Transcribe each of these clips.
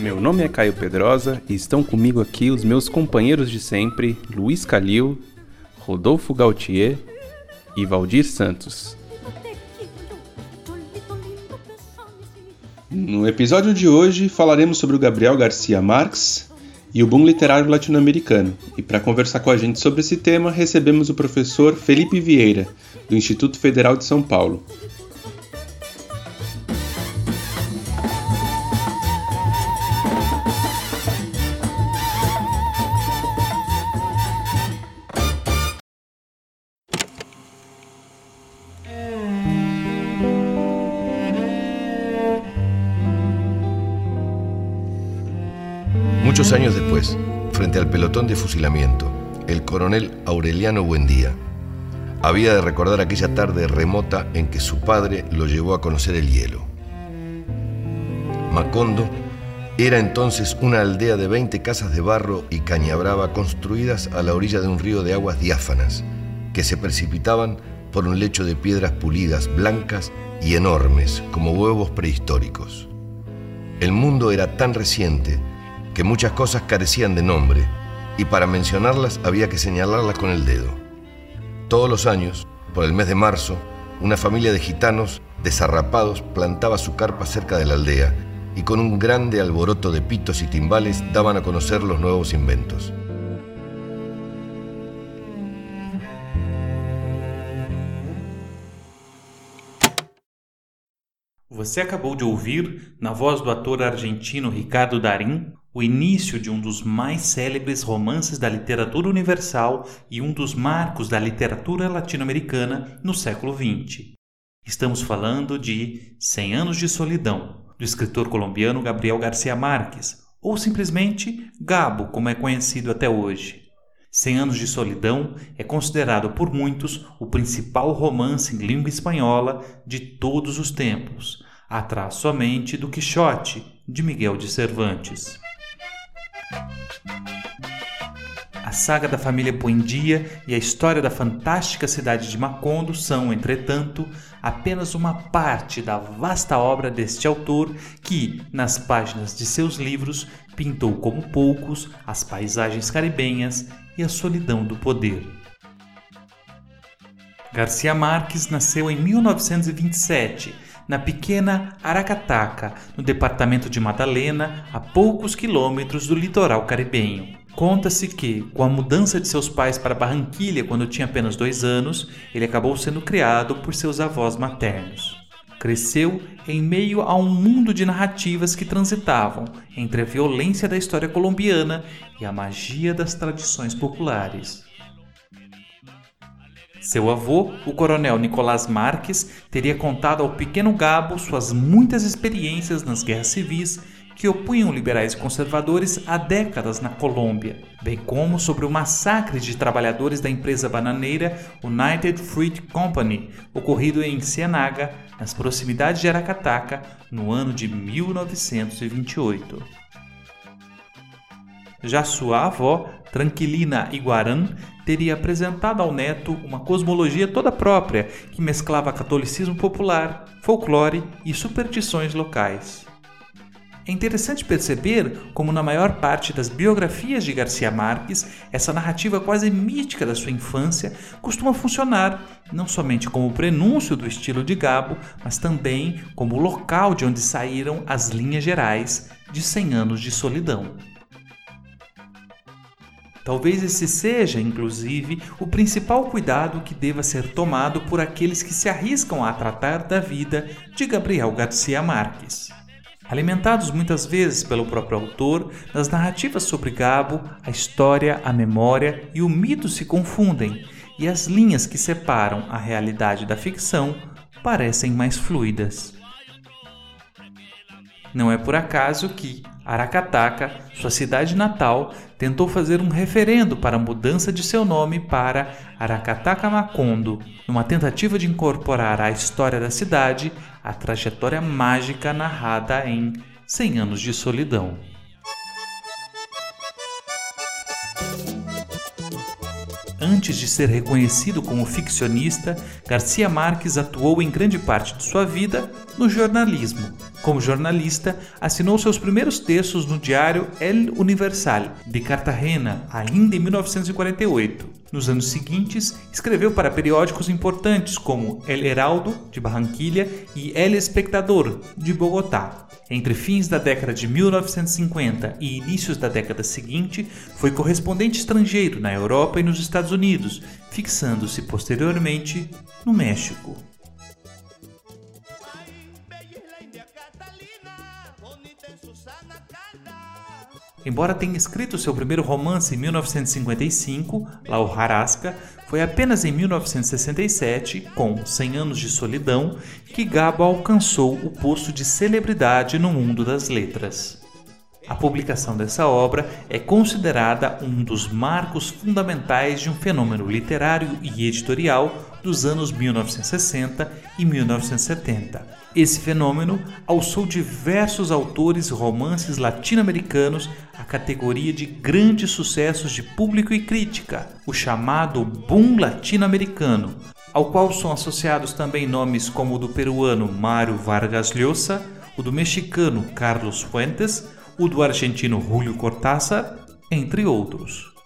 Meu nome é Caio Pedrosa e estão comigo aqui os meus companheiros de sempre, Luiz Calil, Rodolfo Gautier e Valdir Santos. No episódio de hoje falaremos sobre o Gabriel Garcia Marques, e o boom literário latino-americano. E para conversar com a gente sobre esse tema, recebemos o professor Felipe Vieira, do Instituto Federal de São Paulo. Pelotón de fusilamiento, el coronel Aureliano Buendía había de recordar aquella tarde remota en que su padre lo llevó a conocer el hielo. Macondo era entonces una aldea de 20 casas de barro y caña brava construidas a la orilla de un río de aguas diáfanas que se precipitaban por un lecho de piedras pulidas, blancas y enormes como huevos prehistóricos. El mundo era tan reciente que muchas cosas carecían de nombre y para mencionarlas había que señalarlas con el dedo. Todos los años, por el mes de marzo, una familia de gitanos desarrapados plantaba su carpa cerca de la aldea y con un grande alboroto de pitos y timbales daban a conocer los nuevos inventos. Você acabou de ouvir, na voz do ator argentino Ricardo Darín, o início de um dos mais célebres romances da literatura universal e um dos marcos da literatura latino-americana no século XX. Estamos falando de Cem Anos de Solidão, do escritor colombiano Gabriel Garcia Marques, ou simplesmente Gabo, como é conhecido até hoje. Cem Anos de Solidão é considerado por muitos o principal romance em língua espanhola de todos os tempos, atrás somente do Quixote, de Miguel de Cervantes. A saga da família Buendia e a história da fantástica cidade de Macondo são, entretanto, apenas uma parte da vasta obra deste autor que, nas páginas de seus livros, pintou como poucos as paisagens caribenhas e a solidão do poder. Garcia Marques nasceu em 1927 na pequena Aracataca, no departamento de Madalena, a poucos quilômetros do litoral caribenho. Conta-se que, com a mudança de seus pais para Barranquilha quando tinha apenas dois anos, ele acabou sendo criado por seus avós maternos. Cresceu em meio a um mundo de narrativas que transitavam entre a violência da história colombiana e a magia das tradições populares. Seu avô, o coronel Nicolás Marques, teria contado ao pequeno Gabo suas muitas experiências nas guerras civis que opunham liberais e conservadores há décadas na Colômbia, bem como sobre o massacre de trabalhadores da empresa bananeira United Fruit Company, ocorrido em Cianaga, nas proximidades de Aracataca, no ano de 1928. Já sua avó, Tranquilina Iguaran, teria apresentado ao neto uma cosmologia toda própria que mesclava catolicismo popular, folclore e superstições locais. É interessante perceber como, na maior parte das biografias de Garcia Marques, essa narrativa quase mítica da sua infância costuma funcionar não somente como prenúncio do estilo de Gabo, mas também como local de onde saíram as linhas gerais de Cem Anos de Solidão. Talvez esse seja, inclusive, o principal cuidado que deva ser tomado por aqueles que se arriscam a tratar da vida de Gabriel Garcia Marques. Alimentados muitas vezes pelo próprio autor, nas narrativas sobre Gabo, a história, a memória e o mito se confundem e as linhas que separam a realidade da ficção parecem mais fluidas. Não é por acaso que Aracataca, sua cidade natal, tentou fazer um referendo para a mudança de seu nome para Aracataca Macondo, numa tentativa de incorporar à história da cidade a trajetória mágica narrada em Cem Anos de Solidão. Antes de ser reconhecido como ficcionista, Garcia Marques atuou em grande parte de sua vida no jornalismo. Como jornalista, assinou seus primeiros textos no diário El Universal, de Cartagena, ainda em 1948. Nos anos seguintes, escreveu para periódicos importantes como El Heraldo, de Barranquilha, e El Espectador, de Bogotá. Entre fins da década de 1950 e inícios da década seguinte, foi correspondente estrangeiro na Europa e nos Estados Unidos, fixando-se posteriormente no México. Embora tenha escrito seu primeiro romance em 1955, La Hojarasca, foi apenas em 1967, com Cem Anos de Solidão, que Gabo alcançou o posto de celebridade no mundo das letras. A publicação dessa obra é considerada um dos marcos fundamentais de um fenômeno literário e editorial dos anos 1960 e 1970. Esse fenômeno alçou diversos autores e romances latino-americanos à categoria de grandes sucessos de público e crítica, o chamado boom latino-americano, ao qual são associados também nomes como o do peruano Mário Vargas Llosa, o do mexicano Carlos Fuentes, o do argentino Julio Cortázar, entre outros.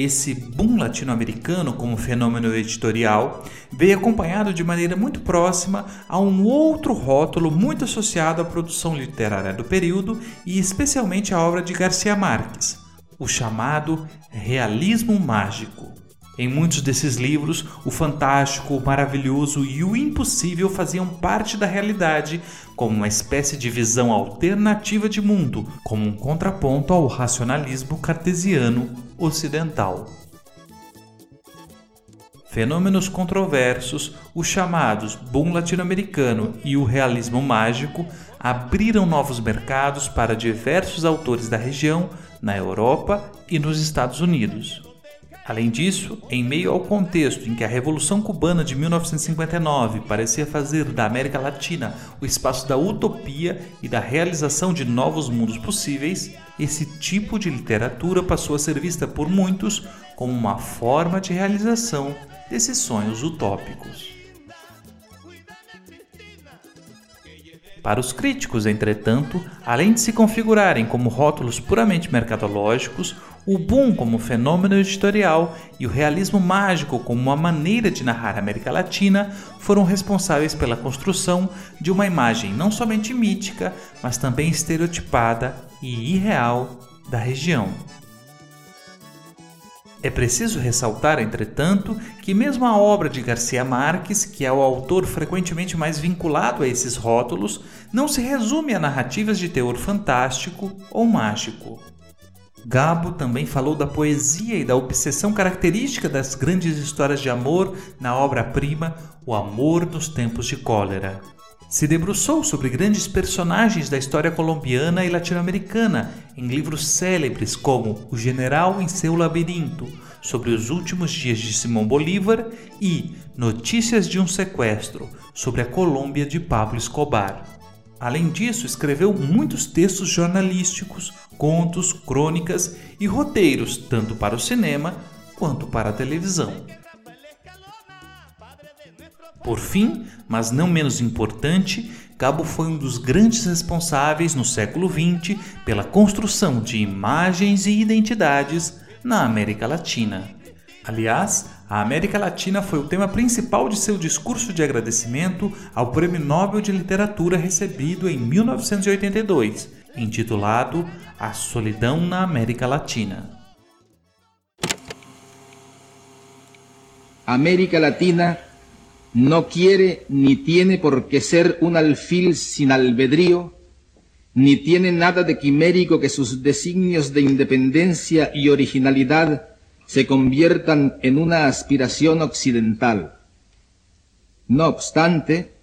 Esse boom latino-americano como fenômeno editorial veio acompanhado de maneira muito próxima a um outro rótulo muito associado à produção literária do período e especialmente à obra de Garcia Marques, o chamado realismo mágico. Em muitos desses livros, o fantástico, o maravilhoso e o impossível faziam parte da realidade, como uma espécie de visão alternativa de mundo, como um contraponto ao racionalismo cartesiano ocidental. Fenômenos controversos, os chamados boom latino-americano e o realismo mágico, abriram novos mercados para diversos autores da região na Europa e nos Estados Unidos. Além disso, em meio ao contexto em que a Revolução Cubana de 1959 parecia fazer da América Latina o espaço da utopia e da realização de novos mundos possíveis, esse tipo de literatura passou a ser vista por muitos como uma forma de realização desses sonhos utópicos. Para os críticos, entretanto, além de se configurarem como rótulos puramente mercadológicos, o boom como fenômeno editorial e o realismo mágico como uma maneira de narrar a América Latina foram responsáveis pela construção de uma imagem não somente mítica, mas também estereotipada e irreal da região. É preciso ressaltar, entretanto, que mesmo a obra de Garcia Marques, que é o autor frequentemente mais vinculado a esses rótulos, não se resume a narrativas de teor fantástico ou mágico. Gabo também falou da poesia e da obsessão característica das grandes histórias de amor na obra-prima O Amor nos Tempos de Cólera. Se debruçou sobre grandes personagens da história colombiana e latino-americana em livros célebres como O General em seu Labirinto, sobre os últimos dias de Simão Bolívar e Notícias de um Sequestro, sobre a Colômbia de Pablo Escobar. Além disso, escreveu muitos textos jornalísticos, contos, crônicas e roteiros, tanto para o cinema quanto para a televisão. Por fim, mas não menos importante, Cabo foi um dos grandes responsáveis no século XX pela construção de imagens e identidades na América Latina. Aliás, a América Latina foi o tema principal de seu discurso de agradecimento ao Prêmio Nobel de Literatura recebido em 1982, intitulado A Solidão na América Latina. América Latina no quiere ni tiene por qué ser un alfil sin albedrío, ni tiene nada de quimérico que sus designios de independencia y originalidad se conviertan en una aspiración occidental. No obstante,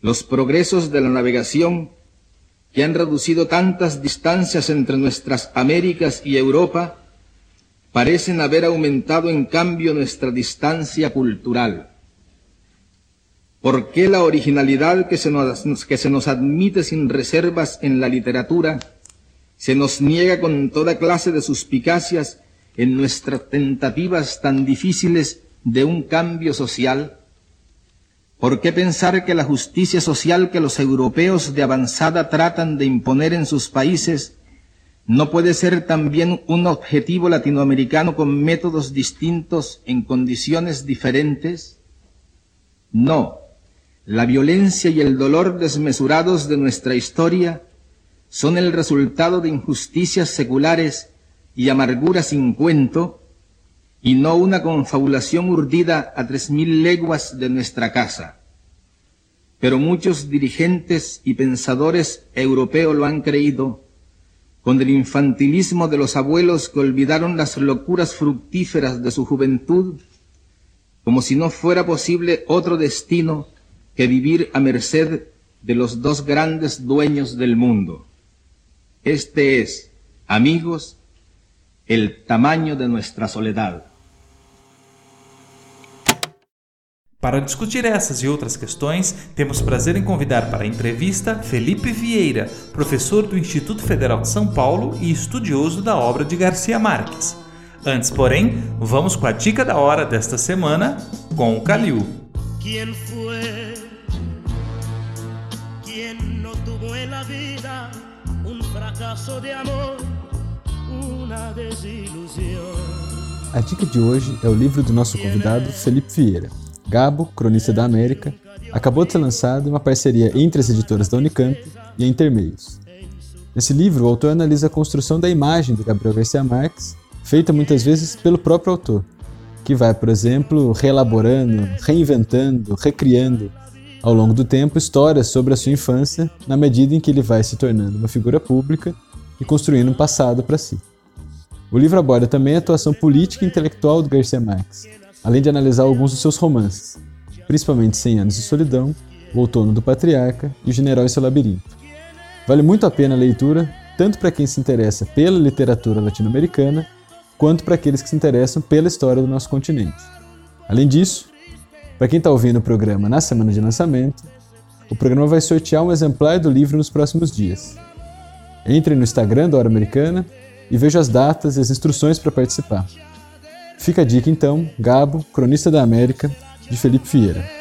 Los progresos de la navegación, que han reducido tantas distancias entre nuestras Américas y Europa, parecen haber aumentado en cambio nuestra distancia cultural. ¿Por qué la originalidad que se, nos, que se nos admite sin reservas en la literatura se nos niega con toda clase de suspicacias en nuestras tentativas tan difíciles de un cambio social? ¿Por qué pensar que la justicia social que los europeos de avanzada tratan de imponer en sus países no puede ser también un objetivo latinoamericano con métodos distintos en condiciones diferentes? No. La violencia y el dolor desmesurados de nuestra historia son el resultado de injusticias seculares y amargura sin cuento, y no una confabulación urdida a tres mil leguas de nuestra casa. Pero muchos dirigentes y pensadores europeos lo han creído, con el infantilismo de los abuelos que olvidaron las locuras fructíferas de su juventud, como si no fuera posible otro destino que vivir a merced de los dos grandes dueños del mundo. Este es, amigos, el tamaño de nuestra soledad. Para discutir essas e outras questões, temos prazer em convidar para a entrevista Felipe Vieira, professor do Instituto Federal de São Paulo e estudioso da obra de Garcia Marques. Antes, porém, vamos com a dica da hora desta semana com o Calil. Quem foi de amor, A dica de hoje é o livro do nosso convidado Felipe Vieira, Gabo, Cronista da América, acabou de ser lançado em uma parceria entre as editoras da Unicamp e a Intermeios. Nesse livro, o autor analisa a construção da imagem de Gabriel Garcia Marques, feita muitas vezes pelo próprio autor, que vai, por exemplo, reelaborando, reinventando, recriando ao longo do tempo histórias sobre a sua infância, na medida em que ele vai se tornando uma figura pública e construindo um passado para si. O livro aborda também a atuação política e intelectual do Garcia Marques, além de analisar alguns dos seus romances, principalmente Cem Anos de Solidão, O Outono do Patriarca e O General e seu Labirinto. Vale muito a pena a leitura, tanto para quem se interessa pela literatura latino-americana, quanto para aqueles que se interessam pela história do nosso continente. Além disso, para quem está ouvindo o programa na semana de lançamento, o programa vai sortear um exemplar do livro nos próximos dias. Entre no Instagram da Hora Americana e veja as datas e as instruções para participar. Fica a dica então, Gabo, Cronista da América, de Felipe Vieira.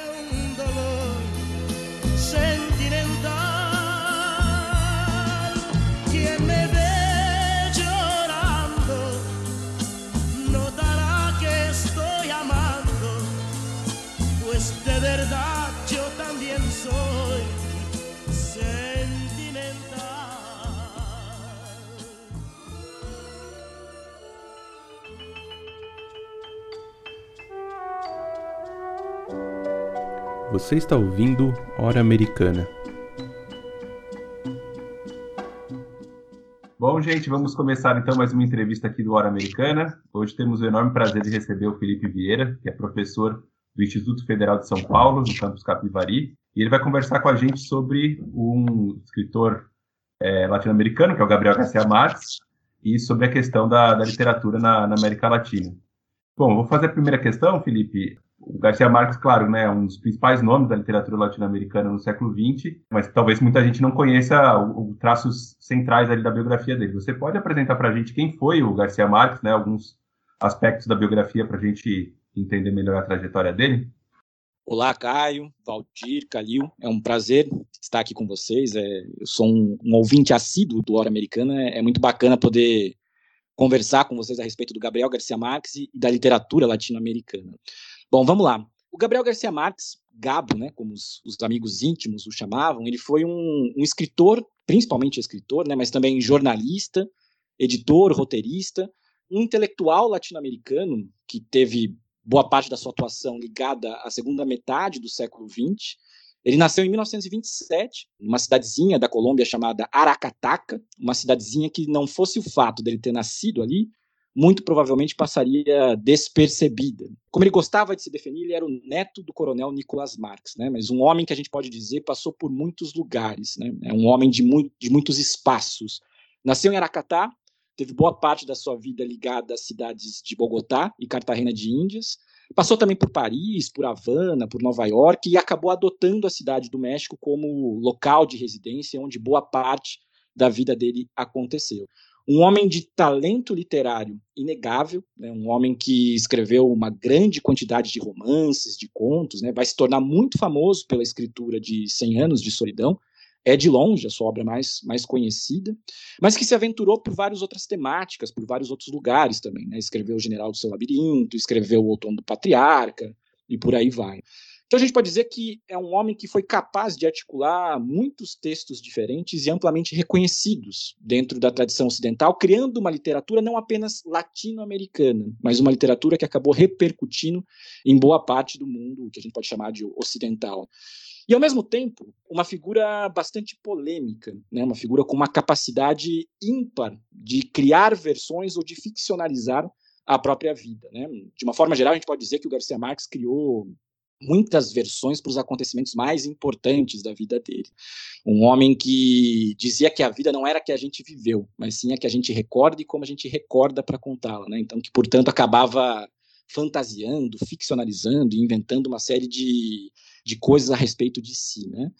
Você está ouvindo Hora Americana. Bom, gente, vamos começar então mais uma entrevista aqui do Hora Americana. Hoje temos o enorme prazer de receber o Felipe Vieira, que é professor do Instituto Federal de São Paulo, no campus Capivari, e ele vai conversar com a gente sobre um escritor é, latino-americano, que é o Gabriel Garcia Marques, e sobre a questão da, da literatura na, na América Latina. Bom, vou fazer a primeira questão, Felipe o Garcia Marques, claro, né, é um dos principais nomes da literatura latino-americana no século XX, mas talvez muita gente não conheça os traços centrais ali da biografia dele. Você pode apresentar para a gente quem foi o Garcia Marques, né, alguns aspectos da biografia para a gente entender melhor a trajetória dele? Olá, Caio, Valdir, Calil, é um prazer estar aqui com vocês. É, eu sou um, um ouvinte assíduo do Hora Americana, é, é muito bacana poder conversar com vocês a respeito do Gabriel Garcia Marques e da literatura latino-americana. Bom, vamos lá. O Gabriel Garcia Marques, Gabo, né, como os, os amigos íntimos o chamavam, ele foi um, um, escritor, principalmente escritor, né, mas também jornalista, editor, roteirista, um intelectual latino-americano que teve boa parte da sua atuação ligada à segunda metade do século XX. Ele nasceu em 1927, numa cidadezinha da Colômbia chamada Aracataca, uma cidadezinha que não fosse o fato dele ter nascido ali, muito provavelmente passaria despercebida. Como ele gostava de se definir, ele era o neto do coronel Nicolas Marx, né? mas um homem que a gente pode dizer passou por muitos lugares, né? é um homem de, de muitos espaços. Nasceu em Aracatá, teve boa parte da sua vida ligada às cidades de Bogotá e Cartagena de Índias, Passou também por Paris, por Havana, por Nova York e acabou adotando a cidade do México como local de residência onde boa parte da vida dele aconteceu um homem de talento literário inegável, né, um homem que escreveu uma grande quantidade de romances, de contos, né, vai se tornar muito famoso pela escritura de Cem Anos de Solidão, é de longe a sua obra mais, mais conhecida, mas que se aventurou por várias outras temáticas, por vários outros lugares também. Né? Escreveu O General do Seu Labirinto, escreveu O Outono do Patriarca, e por aí vai. Então a gente pode dizer que é um homem que foi capaz de articular muitos textos diferentes e amplamente reconhecidos dentro da tradição ocidental, criando uma literatura não apenas latino-americana, mas uma literatura que acabou repercutindo em boa parte do mundo, que a gente pode chamar de ocidental. E, ao mesmo tempo, uma figura bastante polêmica, né? uma figura com uma capacidade ímpar de criar versões ou de ficcionalizar a própria vida. Né? De uma forma geral, a gente pode dizer que o Garcia Marques criou muitas versões para os acontecimentos mais importantes da vida dele. Um homem que dizia que a vida não era a que a gente viveu, mas sim a que a gente recorda e como a gente recorda para contá-la, né? Então que portanto acabava fantasiando, ficcionalizando e inventando uma série de, de coisas a respeito de si, né?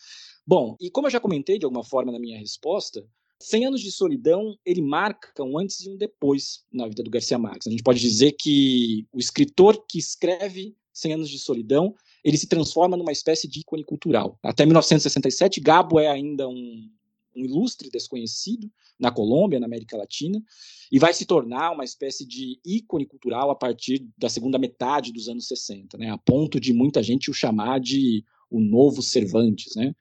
Bom, e como eu já comentei de alguma forma na minha resposta, 100 anos de solidão, ele marca um antes e um depois na vida do Garcia Marques. A gente pode dizer que o escritor que escreve 100 anos de solidão ele se transforma numa espécie de ícone cultural. Até 1967, Gabo é ainda um, um ilustre desconhecido na Colômbia, na América Latina, e vai se tornar uma espécie de ícone cultural a partir da segunda metade dos anos 60, né, a ponto de muita gente o chamar de o novo Cervantes. Né?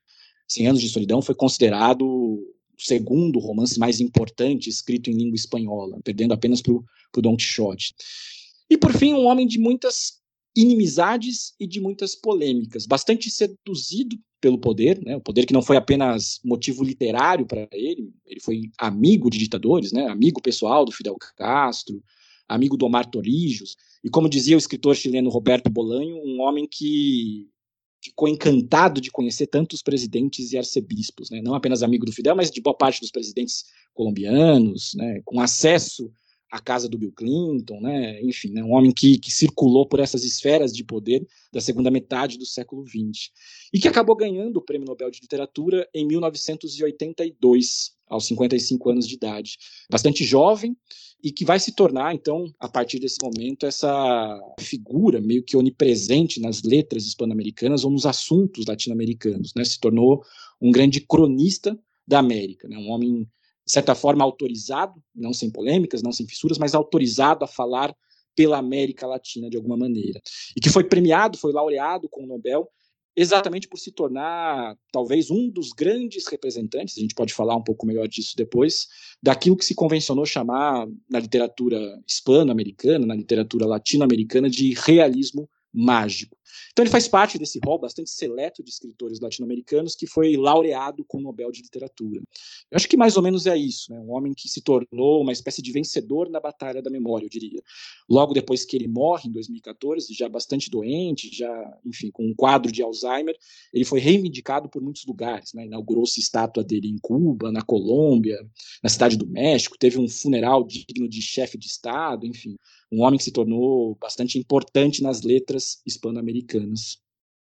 Cem Anos de Solidão foi considerado o segundo romance mais importante escrito em língua espanhola, perdendo apenas para o Don Quixote. E, por fim, um homem de muitas inimizades e de muitas polêmicas, bastante seduzido pelo poder, né? o poder que não foi apenas motivo literário para ele, ele foi amigo de ditadores, né? amigo pessoal do Fidel Castro, amigo do Omar Torrijos, e como dizia o escritor chileno Roberto Bolanho, um homem que ficou encantado de conhecer tantos presidentes e arcebispos, né? não apenas amigo do Fidel, mas de boa parte dos presidentes colombianos, né? com acesso a casa do Bill Clinton, né? enfim, né? um homem que, que circulou por essas esferas de poder da segunda metade do século XX e que acabou ganhando o Prêmio Nobel de Literatura em 1982, aos 55 anos de idade. Bastante jovem e que vai se tornar, então, a partir desse momento, essa figura meio que onipresente nas letras hispano-americanas ou nos assuntos latino-americanos. Né? Se tornou um grande cronista da América, né? um homem de certa forma, autorizado, não sem polêmicas, não sem fissuras, mas autorizado a falar pela América Latina de alguma maneira. E que foi premiado, foi laureado com o Nobel, exatamente por se tornar talvez um dos grandes representantes, a gente pode falar um pouco melhor disso depois, daquilo que se convencionou chamar na literatura hispano-americana, na literatura latino-americana, de realismo mágico. Então ele faz parte desse rol bastante seleto de escritores latino-americanos que foi laureado com o Nobel de Literatura. Eu acho que mais ou menos é isso, né? um homem que se tornou uma espécie de vencedor na batalha da memória, eu diria. Logo depois que ele morre, em 2014, já bastante doente, já, enfim, com um quadro de Alzheimer, ele foi reivindicado por muitos lugares. Né? Inaugurou-se estátua dele em Cuba, na Colômbia, na Cidade do México, teve um funeral digno de chefe de Estado, enfim um homem que se tornou bastante importante nas letras hispano-americanas.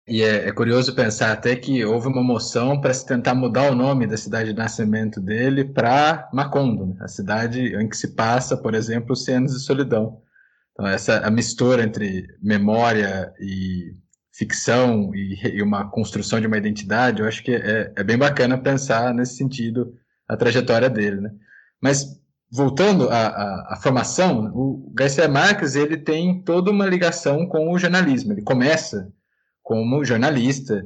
E é, é, curioso pensar até que houve uma moção para se tentar mudar o nome da cidade de nascimento dele para Macondo, né? a cidade em que se passa, por exemplo, Cenas de Solidão. Então, essa a mistura entre memória e ficção e, e, uma construção de uma identidade, eu acho que é, é bem bacana pensar nesse sentido a trajetória dele. Né? Mas voltando à, à, à, formação, o Garcia Marques ele tem toda uma ligação com o jornalismo. Ele começa como jornalista,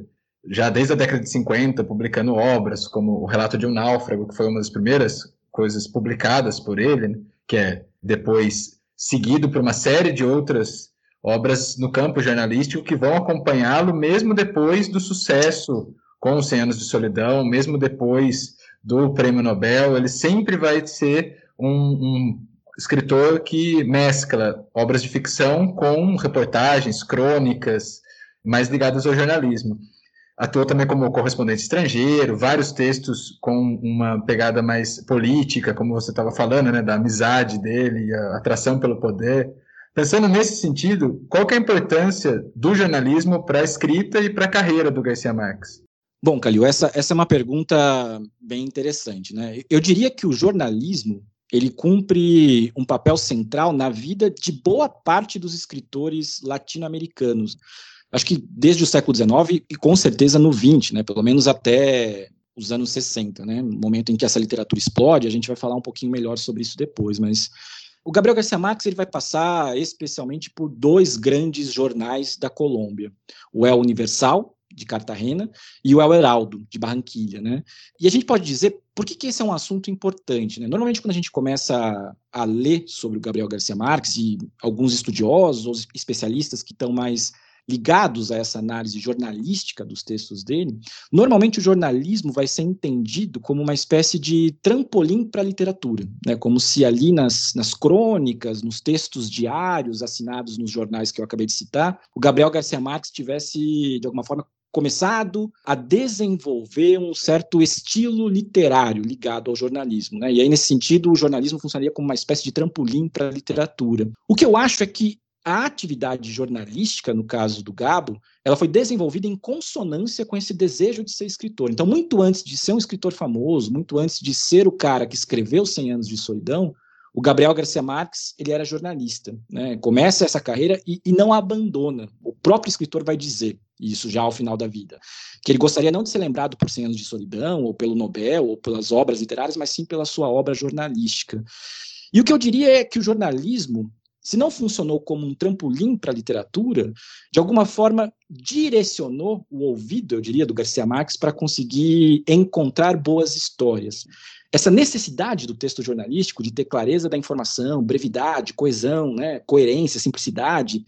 já desde a década de 50, publicando obras como O Relato de um Náufrago, que foi uma das primeiras coisas publicadas por ele, né? que é depois seguido por uma série de outras obras no campo jornalístico que vão acompanhá-lo mesmo depois do sucesso com os 100 anos de solidão, mesmo depois do prêmio Nobel, ele sempre vai ser um, um, escritor que mescla obras de ficção com reportagens, crônicas, mais ligadas ao jornalismo. Atuou também como correspondente estrangeiro, vários textos com uma pegada mais política, como você estava falando, né, da amizade dele, a atração pelo poder. Pensando nesse sentido, qual é a importância do jornalismo para a escrita e para a carreira do Garcia Marques? Bom, Calil, essa, essa é uma pergunta bem interessante. Né? Eu diria que o jornalismo ele cumpre um papel central na vida de boa parte dos escritores latino-americanos. Acho que desde o século XIX e com certeza no XX, né? pelo menos até os anos 60, né? no momento em que essa literatura explode, a gente vai falar um pouquinho melhor sobre isso depois, mas o Gabriel Garcia Marques ele vai passar especialmente por dois grandes jornais da Colômbia, o El Universal, de Cartagena, e o El Heraldo, de Barranquilha, né? E a gente pode dizer por que, que esse é um assunto importante, né? Normalmente, quando a gente começa a, ler sobre o Gabriel Garcia Marques, e alguns estudiosos ou especialistas que estão mais ligados a essa análise jornalística dos textos dele, normalmente o jornalismo vai ser entendido como uma espécie de trampolim para a literatura, né? como se ali nas, nas crônicas, nos textos diários assinados nos jornais que eu acabei de citar, o Gabriel Garcia Marques tivesse, de alguma forma, começado a desenvolver um certo estilo literário ligado ao jornalismo. Né? E aí, nesse sentido, o jornalismo funcionaria como uma espécie de trampolim para a literatura. O que eu acho é que a atividade jornalística, no caso do Gabo, ela foi desenvolvida em consonância com esse desejo de ser escritor. Então, muito antes de ser um escritor famoso, muito antes de ser o cara que escreveu 100 anos de solidão, o Gabriel Garcia Marques, ele era jornalista, né? Começa essa carreira e, e não abandona. O próprio escritor vai dizer, isso já ao final da vida, que ele gostaria não de ser lembrado por 100 anos de solidão, ou pelo Nobel, ou pelas obras literárias, mas sim pela sua obra jornalística. E o que eu diria é que o jornalismo, se não funcionou como um trampolim para a literatura, de alguma forma direcionou o ouvido, eu diria, do Garcia Marques para conseguir encontrar boas histórias. Essa necessidade do texto jornalístico de ter clareza da informação, brevidade, coesão, né, coerência, simplicidade,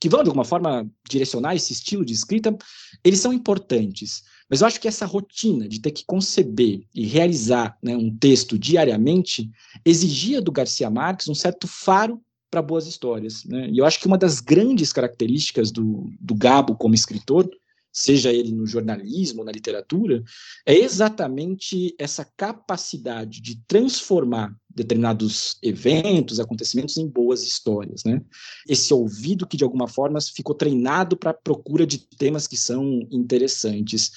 que vão de alguma forma direcionar esse estilo de escrita, eles são importantes. Mas eu acho que essa rotina de ter que conceber e realizar né, um texto diariamente exigia do Garcia Marques um certo faro para boas histórias. Né? E eu acho que uma das grandes características do, do Gabo como escritor, seja ele no jornalismo, na literatura, é exatamente essa capacidade de transformar determinados eventos, acontecimentos em boas histórias, né? Esse ouvido que de alguma forma ficou treinado para a procura de temas que são interessantes.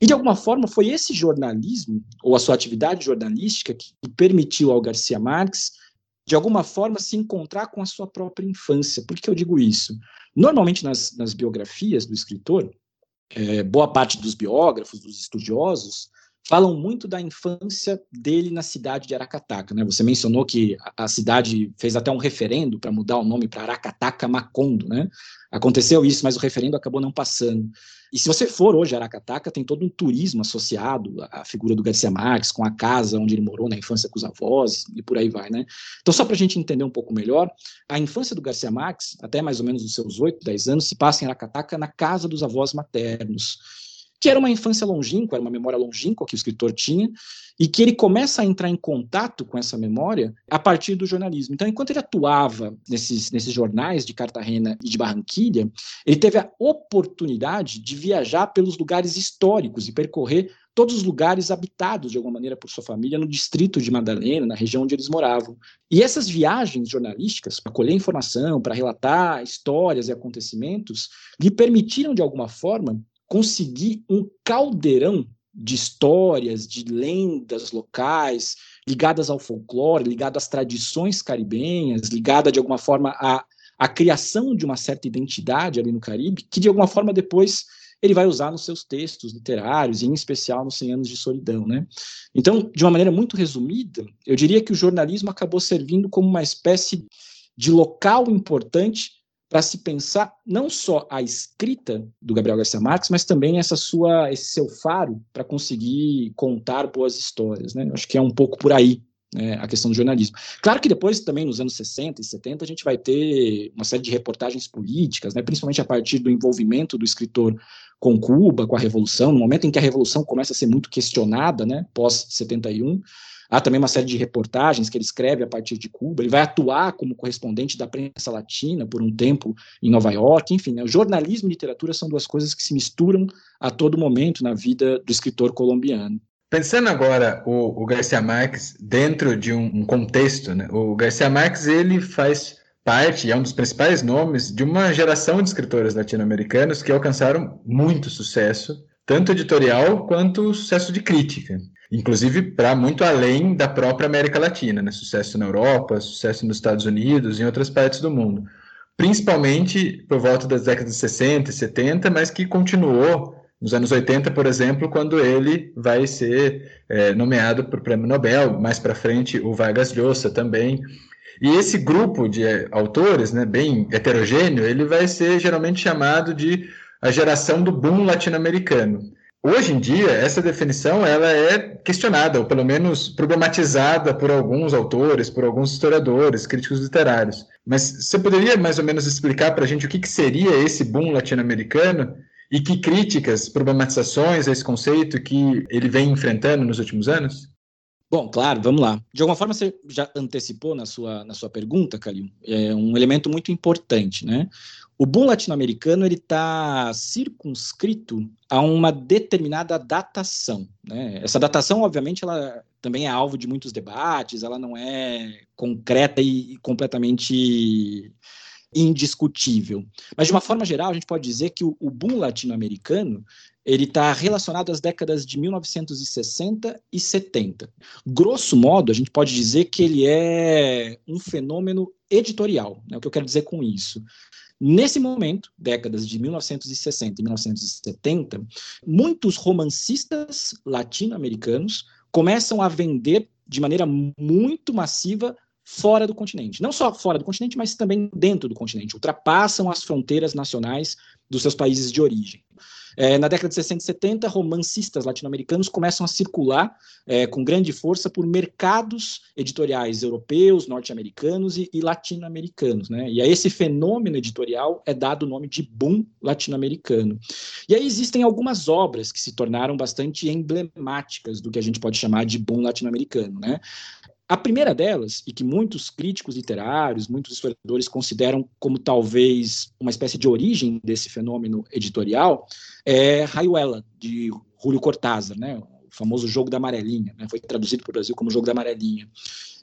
E de alguma forma foi esse jornalismo ou a sua atividade jornalística que permitiu ao Garcia Marques de alguma forma, se encontrar com a sua própria infância. Por que eu digo isso? Normalmente, nas, nas biografias do escritor, é, boa parte dos biógrafos, dos estudiosos, falam muito da infância dele na cidade de Aracataca. Né? Você mencionou que a, cidade fez até um referendo para mudar o nome para Aracataca Macondo. Né? Aconteceu isso, mas o referendo acabou não passando. E se você for hoje a Aracataca, tem todo um turismo associado à figura do Garcia Marques, com a casa onde ele morou na infância com os avós e por aí vai, né? Então, só para a gente entender um pouco melhor, a infância do Garcia Marques, até mais ou menos os seus 8, 10 anos, se passa em Aracataca na casa dos avós maternos que era uma infância longínqua, era uma memória longínqua que o escritor tinha, e que ele começa a entrar em contato com essa memória a partir do jornalismo. Então, enquanto ele atuava nesses, nesses jornais de Cartagena e de Barranquilha, ele teve a oportunidade de viajar pelos lugares históricos e percorrer todos os lugares habitados de alguma maneira por sua família no distrito de Madalena, na região onde eles moravam. E essas viagens jornalísticas para colher informação, para relatar histórias e acontecimentos, lhe permitiram de alguma forma conseguir um caldeirão de histórias, de lendas locais, ligadas ao folclore, ligadas às tradições caribenhas, ligada de alguma forma à, à criação de uma certa identidade ali no Caribe, que de alguma forma depois ele vai usar nos seus textos literários, e em especial nos 100 anos de solidão. Né? Então, de uma maneira muito resumida, eu diria que o jornalismo acabou servindo como uma espécie de local importante para se pensar não só a escrita do Gabriel Garcia Marques, mas também essa sua, esse seu faro para conseguir contar boas histórias. Né? Eu acho que é um pouco por aí né, a questão do jornalismo. Claro que depois, também nos anos 60 e 70, a gente vai ter uma série de reportagens políticas, né, principalmente a partir do envolvimento do escritor com Cuba, com a Revolução, no momento em que a Revolução começa a ser muito questionada, né, pós-71, Há também uma série de reportagens que ele escreve a partir de Cuba. Ele vai atuar como correspondente da prensa latina por um tempo em Nova York. Enfim, né, o jornalismo e literatura são duas coisas que se misturam a todo momento na vida do escritor colombiano. Pensando agora o, o Garcia Marques dentro de um, um contexto, né? o Garcia Marques ele faz parte, é um dos principais nomes de uma geração de escritores latino-americanos que alcançaram muito sucesso, tanto editorial quanto sucesso de crítica. Inclusive para muito além da própria América Latina, né? sucesso na Europa, sucesso nos Estados Unidos em outras partes do mundo. Principalmente por volta das décadas de 60 e 70, mas que continuou nos anos 80, por exemplo, quando ele vai ser é, nomeado para o Prêmio Nobel, mais para frente o Vargas Llosa também. E esse grupo de é, autores, né, bem heterogêneo, ele vai ser geralmente chamado de a geração do boom latino-americano. Hoje em dia, essa definição ela é questionada, ou pelo menos problematizada por alguns autores, por alguns historiadores, críticos literários. Mas você poderia mais ou menos explicar para a gente o que, que seria esse boom latino-americano e que críticas, problematizações a esse conceito que ele vem enfrentando nos últimos anos? Bom, claro, vamos lá. De alguma forma, você já antecipou na sua, na sua pergunta, Calil, é um elemento muito importante, né? O boom latino-americano ele está circunscrito a uma determinada datação. Né? Essa datação, obviamente, ela também é alvo de muitos debates, ela não é concreta e, completamente indiscutível. Mas, de uma forma geral, a gente pode dizer que o, o boom latino-americano ele está relacionado às décadas de 1960 e 70. Grosso modo, a gente pode dizer que ele é um fenômeno editorial. Né? O que eu quero dizer com isso? Nesse momento, décadas de 1960 e 1970, muitos romancistas latino-americanos começam a vender de maneira muito massiva fora do continente. Não só fora do continente, mas também dentro do continente. Ultrapassam as fronteiras nacionais dos seus países de origem. É, na década de 60 e 70, romancistas latino-americanos começam a circular é, com grande força por mercados editoriais europeus, norte-americanos e, e latino-americanos. Né? E a esse fenômeno editorial é dado o nome de boom latino-americano. E aí existem algumas obras que se tornaram bastante emblemáticas do que a gente pode chamar de boom latino-americano. Né? A primeira delas, e que muitos críticos literários, muitos historiadores consideram como talvez uma espécie de origem desse fenômeno editorial, é Rayuela, de Julio Cortázar, né? O famoso Jogo da Amarelinha, né? foi traduzido para o Brasil como Jogo da Amarelinha.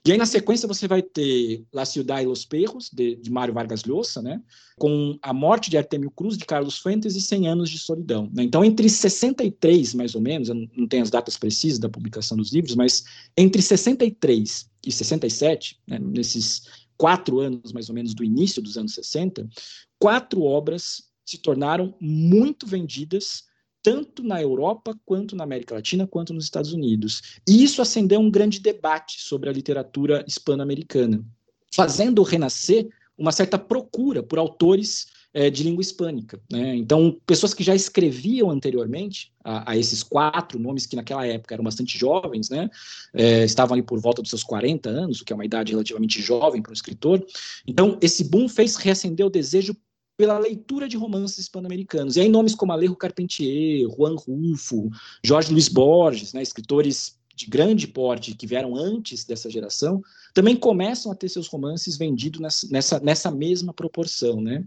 E aí, na sequência, você vai ter La Ciudad y los Perros, de, de Mário Vargas Llosa, né? com A Morte de Artemio Cruz, de Carlos Fuentes, e 100 Anos de Solidão. Né? Então, entre 63, mais ou menos, eu não tenho as datas precisas da publicação dos livros, mas entre 63 e 67, né, nesses quatro anos, mais ou menos, do início dos anos 60, quatro obras se tornaram muito vendidas tanto na Europa, quanto na América Latina, quanto nos Estados Unidos. E isso acendeu um grande debate sobre a literatura hispano-americana, fazendo renascer uma certa procura por autores é, de língua hispânica. Né? Então, pessoas que já escreviam anteriormente a, a, esses quatro nomes, que naquela época eram bastante jovens, né? É, estavam ali por volta dos seus 40 anos, o que é uma idade relativamente jovem para um escritor. Então, esse boom fez reacender o desejo pela leitura de romances hispano-americanos. E aí nomes como Alejo Carpentier, Juan Rulfo, Jorge Luiz Borges, né, escritores de grande porte que vieram antes dessa geração, também começam a ter seus romances vendidos nessa, nessa, nessa mesma proporção, né?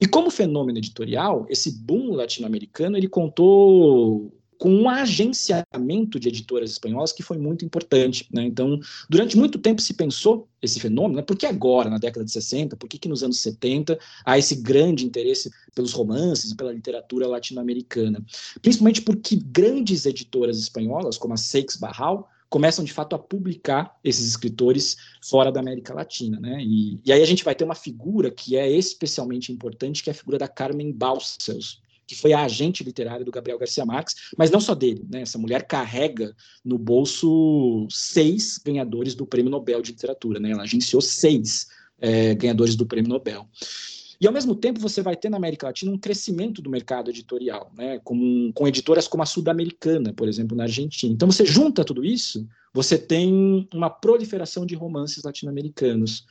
E como fenômeno editorial, esse boom latino-americano ele contou com um agenciamento de editoras espanholas que foi muito importante. Né? Então, durante muito tempo se pensou esse fenômeno, né? por que agora, na década de 60, por que, que nos anos 70 há esse grande interesse pelos romances e pela literatura latino-americana? Principalmente porque grandes editoras espanholas, como a Seix Barral, começam de fato a publicar esses escritores fora da América Latina, né? E, e, aí a gente vai ter uma figura que é especialmente importante, que é a figura da Carmen Balcells, que foi a agente literária do Gabriel Garcia Marques, mas não só dele, né? Essa mulher carrega no bolso seis ganhadores do Prêmio Nobel de Literatura, né? Ela agenciou seis é, ganhadores do Prêmio Nobel. E ao mesmo tempo você vai ter na América Latina um crescimento do mercado editorial, né? com, com editoras como a Sul-Americana, por exemplo, na Argentina. Então você junta tudo isso, você tem uma proliferação de romances latino-americanos.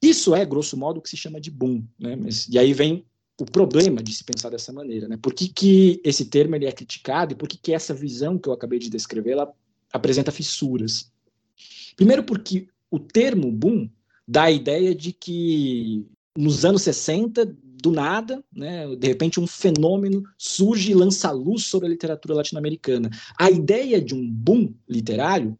Isso é, grosso modo, o que se chama de boom. Né? Mas, e aí vem o problema de se pensar dessa maneira, né? Por que, que esse termo ele é criticado e por que, que essa visão que eu acabei de descrever ela apresenta fissuras? Primeiro porque o termo boom dá a ideia de que nos anos 60, do nada, né, de repente um fenômeno surge e lança luz sobre a literatura latino-americana. A ideia de um boom literário,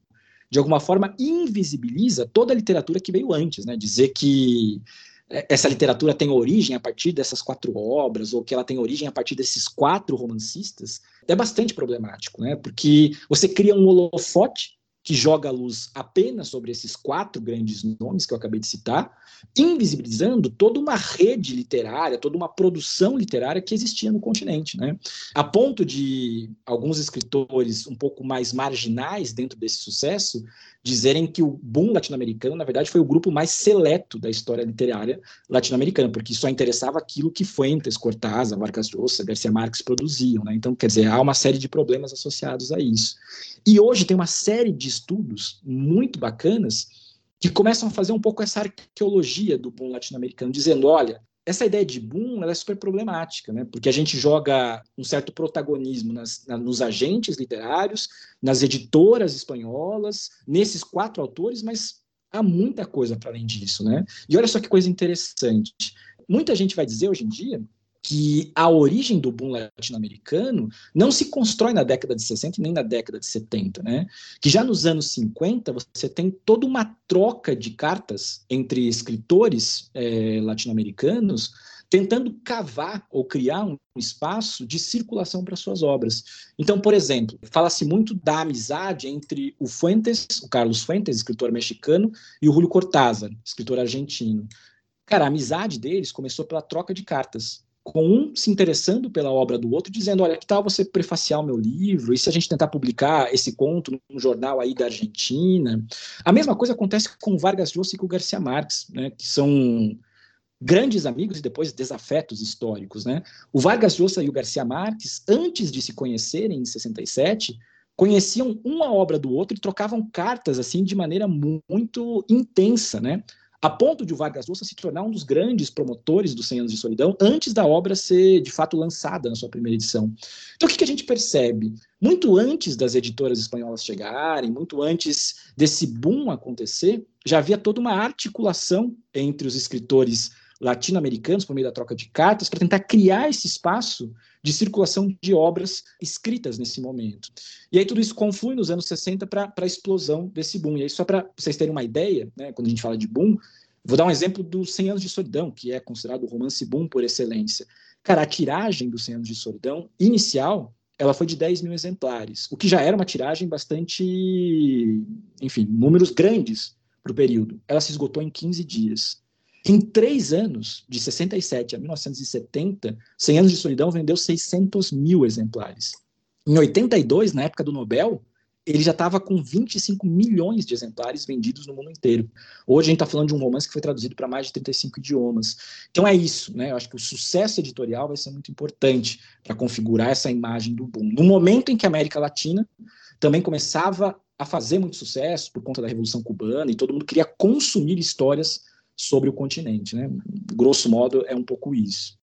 de alguma forma, invisibiliza toda a literatura que veio antes, né, dizer que essa literatura tem origem a partir dessas quatro obras, ou que ela tem origem a partir desses quatro romancistas, é bastante problemático, né? Porque você cria um holofote que joga a luz apenas sobre esses quatro grandes nomes que eu acabei de citar, invisibilizando toda uma rede literária, toda uma produção literária que existia no continente, né? A ponto de alguns escritores um pouco mais marginais dentro desse sucesso dizerem que o boom latino-americano, na verdade, foi o grupo mais seleto da história literária latino-americana, porque só interessava aquilo que Fuentes, Cortázar, Vargas Llosa, Garcia Marques produziam, né? Então, quer dizer, há uma série de problemas associados a isso. E hoje tem uma série de estudos muito bacanas que começam a fazer um pouco essa arqueologia do boom latino-americano, dizendo, olha, essa ideia de boom é super problemática, né? porque a gente joga um certo protagonismo nas, na, nos agentes literários, nas editoras espanholas, nesses quatro autores, mas há muita coisa para além disso. Né? E olha só que coisa interessante. Muita gente vai dizer hoje em dia que a origem do boom latino-americano não se constrói na década de 60 nem na década de 70, né? Que já nos anos 50 você tem toda uma troca de cartas entre escritores é, latino-americanos tentando cavar ou criar um espaço de circulação para suas obras. Então, por exemplo, fala-se muito da amizade entre o Fuentes, o Carlos Fuentes, escritor mexicano, e o Julio Cortázar, escritor argentino. Cara, a amizade deles começou pela troca de cartas com um se interessando pela obra do outro, dizendo, olha, que tal você prefaciar o meu livro? E se a gente tentar publicar esse conto num jornal aí da Argentina? A mesma coisa acontece com Vargas Llosa e com Garcia Marques, né, que são grandes amigos e depois desafetos históricos, né? O Vargas Llosa e o Garcia Marques, antes de se conhecerem em 67, conheciam uma obra do outro e trocavam cartas assim de maneira muito intensa, né? A ponto de o Vargas Llosa se tornar um dos grandes promotores dos 100 anos de solidão antes da obra ser de fato lançada na sua primeira edição. Então o que, que a gente percebe? Muito antes das editoras espanholas chegarem, muito antes desse boom acontecer, já havia toda uma articulação entre os escritores latino-americanos por meio da troca de cartas para tentar criar esse espaço de circulação de obras escritas nesse momento. E aí tudo isso conflui nos anos 60 para a explosão desse boom. E aí, só para vocês terem uma ideia, né, quando a gente fala de boom, vou dar um exemplo do 100 Anos de Solidão, que é considerado o romance boom por excelência. Cara, a tiragem do 100 Anos de Solidão, inicial, ela foi de 10 mil exemplares, o que já era uma tiragem bastante, enfim, números grandes para o período. Ela se esgotou em 15 dias. Em três anos, de 67 a 1970, 100 anos de solidão vendeu 600 mil exemplares. Em 82, na época do Nobel, ele já estava com 25 milhões de exemplares vendidos no mundo inteiro. Hoje a gente está falando de um romance que foi traduzido para mais de 35 idiomas. Então é isso, né? Eu acho que o sucesso editorial vai ser muito importante para configurar essa imagem do boom. No momento em que a América Latina também começava a fazer muito sucesso por conta da Revolução Cubana e todo mundo queria consumir histórias sobre o continente. Né? Grosso modo, é um pouco isso.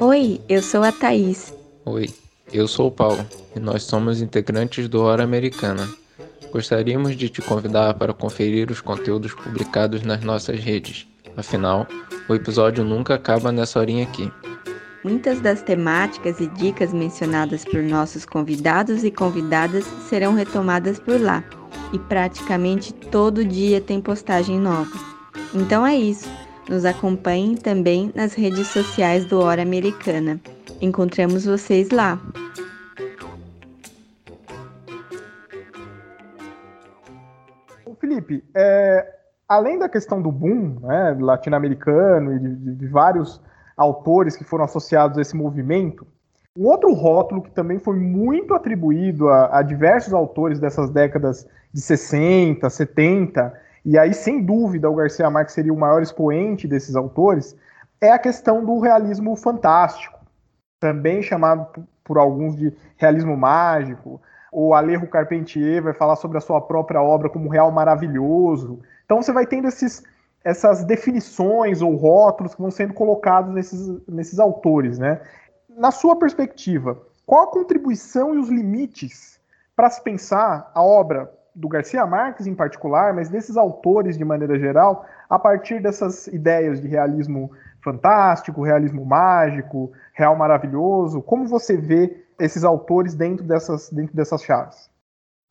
Oi, eu sou a Thaís. Oi, eu sou o Paulo e nós somos integrantes do Hora Americana. Gostaríamos de te convidar para conferir os conteúdos publicados nas nossas redes. Afinal, o episódio nunca acaba nessa horinha aqui. Muitas das temáticas e dicas mencionadas por nossos convidados e convidadas serão retomadas por lá, e praticamente todo dia tem postagem nova. Então é isso. Nos acompanhem também nas redes sociais do Hora Americana. Encontramos vocês lá. Felipe, é, além da questão do boom né, latino-americano e de, de vários autores que foram associados a esse movimento. Um outro rótulo que também foi muito atribuído a, a, diversos autores dessas décadas de 60, 70, e aí sem dúvida o Garcia Marques seria o maior expoente desses autores, é a questão do realismo fantástico, também chamado por alguns de realismo mágico. O Alejo Carpentier vai falar sobre a sua própria obra como real maravilhoso. Então você vai tendo esses essas definições ou rótulos que vão sendo colocados nesses, nesses autores, né? Na sua perspectiva, qual a contribuição e os limites para se pensar a obra do Garcia Marques em particular, mas desses autores de maneira geral, a partir dessas ideias de realismo fantástico, realismo mágico, real maravilhoso? Como você vê esses autores dentro dessas, dentro dessas chaves?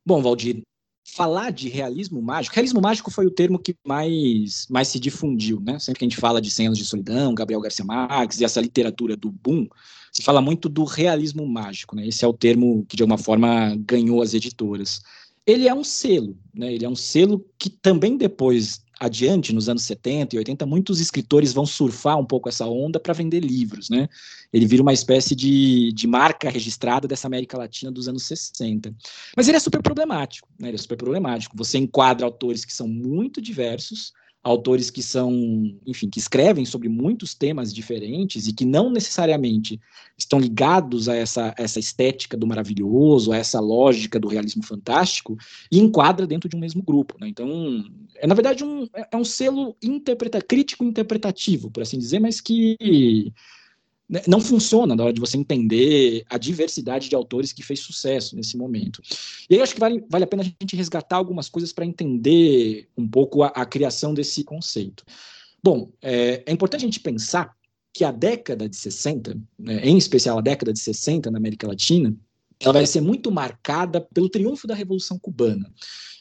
Bom, Valdir, falar de realismo mágico, realismo mágico foi o termo que mais, mais se difundiu, né? Sempre que a gente fala de 100 anos de solidão, Gabriel Garcia Marques e essa literatura do boom, se fala muito do realismo mágico, né? Esse é o termo que de alguma forma ganhou as editoras. Ele é um selo, né? Ele é um selo que também depois adiante, nos anos 70 e 80, muitos escritores vão surfar um pouco essa onda para vender livros, né? Ele vira uma espécie de, de marca registrada dessa América Latina dos anos 60. Mas ele é super problemático, né? Ele é super problemático. Você enquadra autores que são muito diversos, autores que são, enfim, que escrevem sobre muitos temas diferentes e que não necessariamente estão ligados a essa, essa estética do maravilhoso, a essa lógica do realismo fantástico, e enquadra dentro de um mesmo grupo. Né? Então, é na verdade um, é um selo interpreta, crítico interpretativo, por assim dizer, mas que não funciona na hora de você entender a diversidade de autores que fez sucesso nesse momento. E aí acho que vale, vale a pena a gente resgatar algumas coisas para entender um pouco a, a, criação desse conceito. Bom, é, é, importante a gente pensar que a década de 60, né, em especial a década de 60 na América Latina, ela vai ser muito marcada pelo triunfo da Revolução Cubana.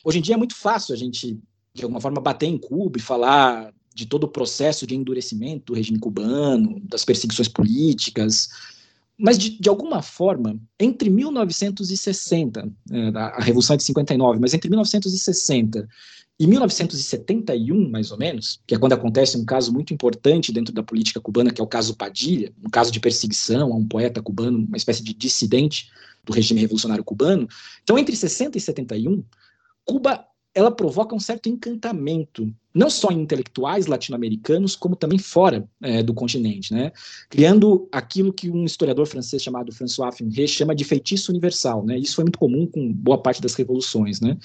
Hoje em dia é muito fácil a gente, de alguma forma, bater em Cuba e falar de todo o processo de endurecimento do regime cubano, das perseguições políticas. Mas, de, de alguma forma, entre 1960, é, a Revolução é de 59, mas entre 1960 e 1971, mais ou menos, que é quando acontece um caso muito importante dentro da política cubana, que é o caso Padilha, um caso de perseguição a um poeta cubano, uma espécie de dissidente do regime revolucionário cubano. Então, entre 60 e 71, Cuba ela provoca um certo encantamento, não só em intelectuais latino-americanos, como também fora é, do continente, né? criando aquilo que um historiador francês chamado François Finré chama de feitiço universal. Né? Isso foi muito comum com boa parte das revoluções. Né?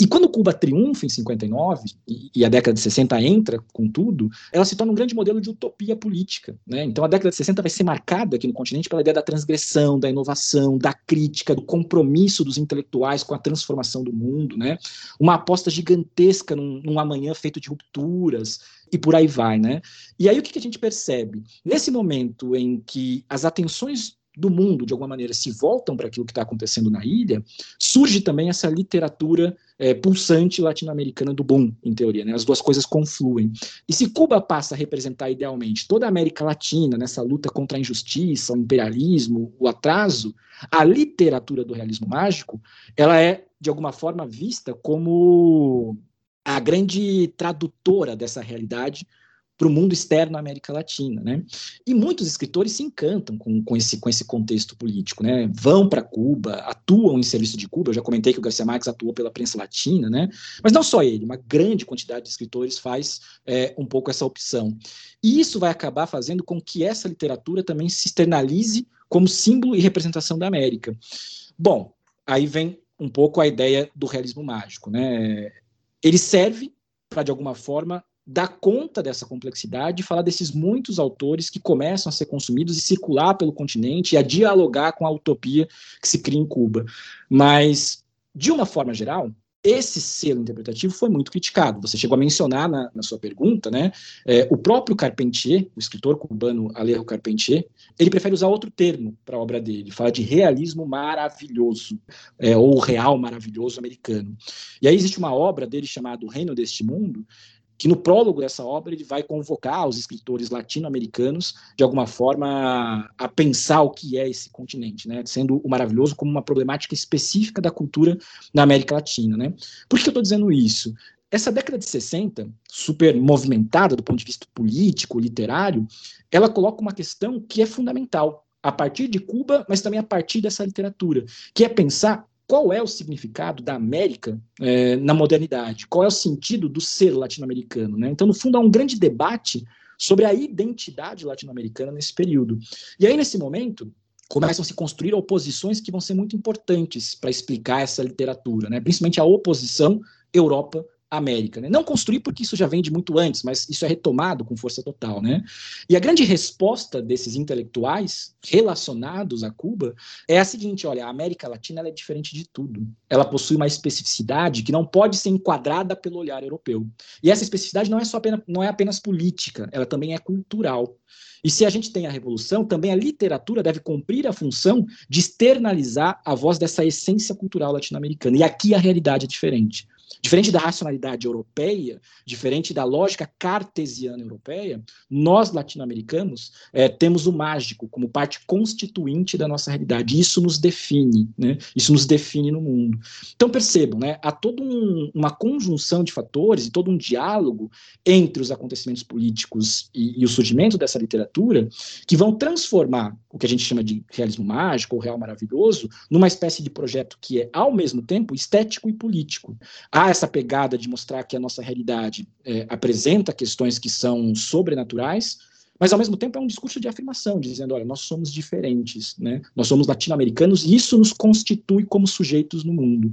E quando Cuba triunfa em 59, e, e, a década de 60 entra com tudo, ela se torna um grande modelo de utopia política. Né? Então a década de 60 vai ser marcada aqui no continente pela ideia da transgressão, da inovação, da crítica, do compromisso dos intelectuais com a transformação do mundo, né? uma aposta gigantesca num, num amanhã feito de rupturas, e por aí vai, né? E aí o que, que a gente percebe? Nesse momento em que as atenções do mundo, de alguma maneira, se voltam para aquilo que está acontecendo na ilha, surge também essa literatura é, pulsante latino-americana do boom, em teoria. Né? As duas coisas confluem. E se Cuba passa a representar idealmente toda a América Latina nessa luta contra a injustiça, o imperialismo, o atraso, a literatura do realismo mágico, ela é, de alguma forma, vista como a grande tradutora dessa realidade para o mundo externo à América Latina, né? E muitos escritores se encantam com, com, esse, com esse contexto político, né? Vão para Cuba, atuam em serviço de Cuba. Eu já comentei que o Garcia Marques atuou pela prensa latina, né? Mas não só ele, uma grande quantidade de escritores faz é, um pouco essa opção. E isso vai acabar fazendo com que essa literatura também se externalize como símbolo e representação da América. Bom, aí vem um pouco a ideia do realismo mágico, né? Ele serve para de alguma forma dar conta dessa complexidade e falar desses muitos autores que começam a ser consumidos e circular pelo continente e a dialogar com a utopia que se cria em Cuba. Mas, de uma forma geral, esse selo interpretativo foi muito criticado. Você chegou a mencionar na, na sua pergunta, né? É, o próprio Carpentier, o escritor cubano Alejo Carpentier, ele prefere usar outro termo para a obra dele. Fala de realismo maravilhoso, é, ou real maravilhoso americano. E aí existe uma obra dele chamada O Reino deste Mundo, que no prólogo dessa obra ele vai convocar os escritores latino-americanos, de alguma forma, a pensar o que é esse continente, né? sendo o maravilhoso como uma problemática específica da cultura na América Latina. Né? Por que eu estou dizendo isso? Essa década de 60, super movimentada do ponto de vista político, literário, ela coloca uma questão que é fundamental, a partir de Cuba, mas também a partir dessa literatura, que é pensar qual é o significado da América é, na modernidade? Qual é o sentido do ser latino-americano? Né? Então, no fundo, há um grande debate sobre a identidade latino-americana nesse período. E aí, nesse momento, começam a se construir oposições que vão ser muito importantes para explicar essa literatura, né? principalmente a oposição Europa América. Né? Não construir porque isso já vem de muito antes, mas isso é retomado com força total. Né? E a grande resposta desses intelectuais relacionados a Cuba é a seguinte: olha, a América Latina é diferente de tudo. Ela possui uma especificidade que não pode ser enquadrada pelo olhar europeu. E essa especificidade não é só apenas, não é apenas política, ela também é cultural. E se a gente tem a revolução, também a literatura deve cumprir a função de externalizar a voz dessa essência cultural latino-americana. E aqui a realidade é diferente. Diferente da racionalidade europeia, diferente da lógica cartesiana europeia, nós latino-americanos é, temos o mágico como parte constituinte da nossa realidade. Isso nos define, né? Isso nos define no mundo. Então percebam, né? Há toda um, uma conjunção de fatores e todo um diálogo entre os acontecimentos políticos e, e o surgimento dessa literatura que vão transformar o que a gente chama de realismo mágico ou real maravilhoso numa espécie de projeto que é ao mesmo tempo estético e político. Há essa pegada de mostrar que a nossa realidade é, apresenta questões que são sobrenaturais, mas ao mesmo tempo é um discurso de afirmação, dizendo, olha, nós somos diferentes, né? Nós somos latino-americanos e isso nos constitui como sujeitos no mundo.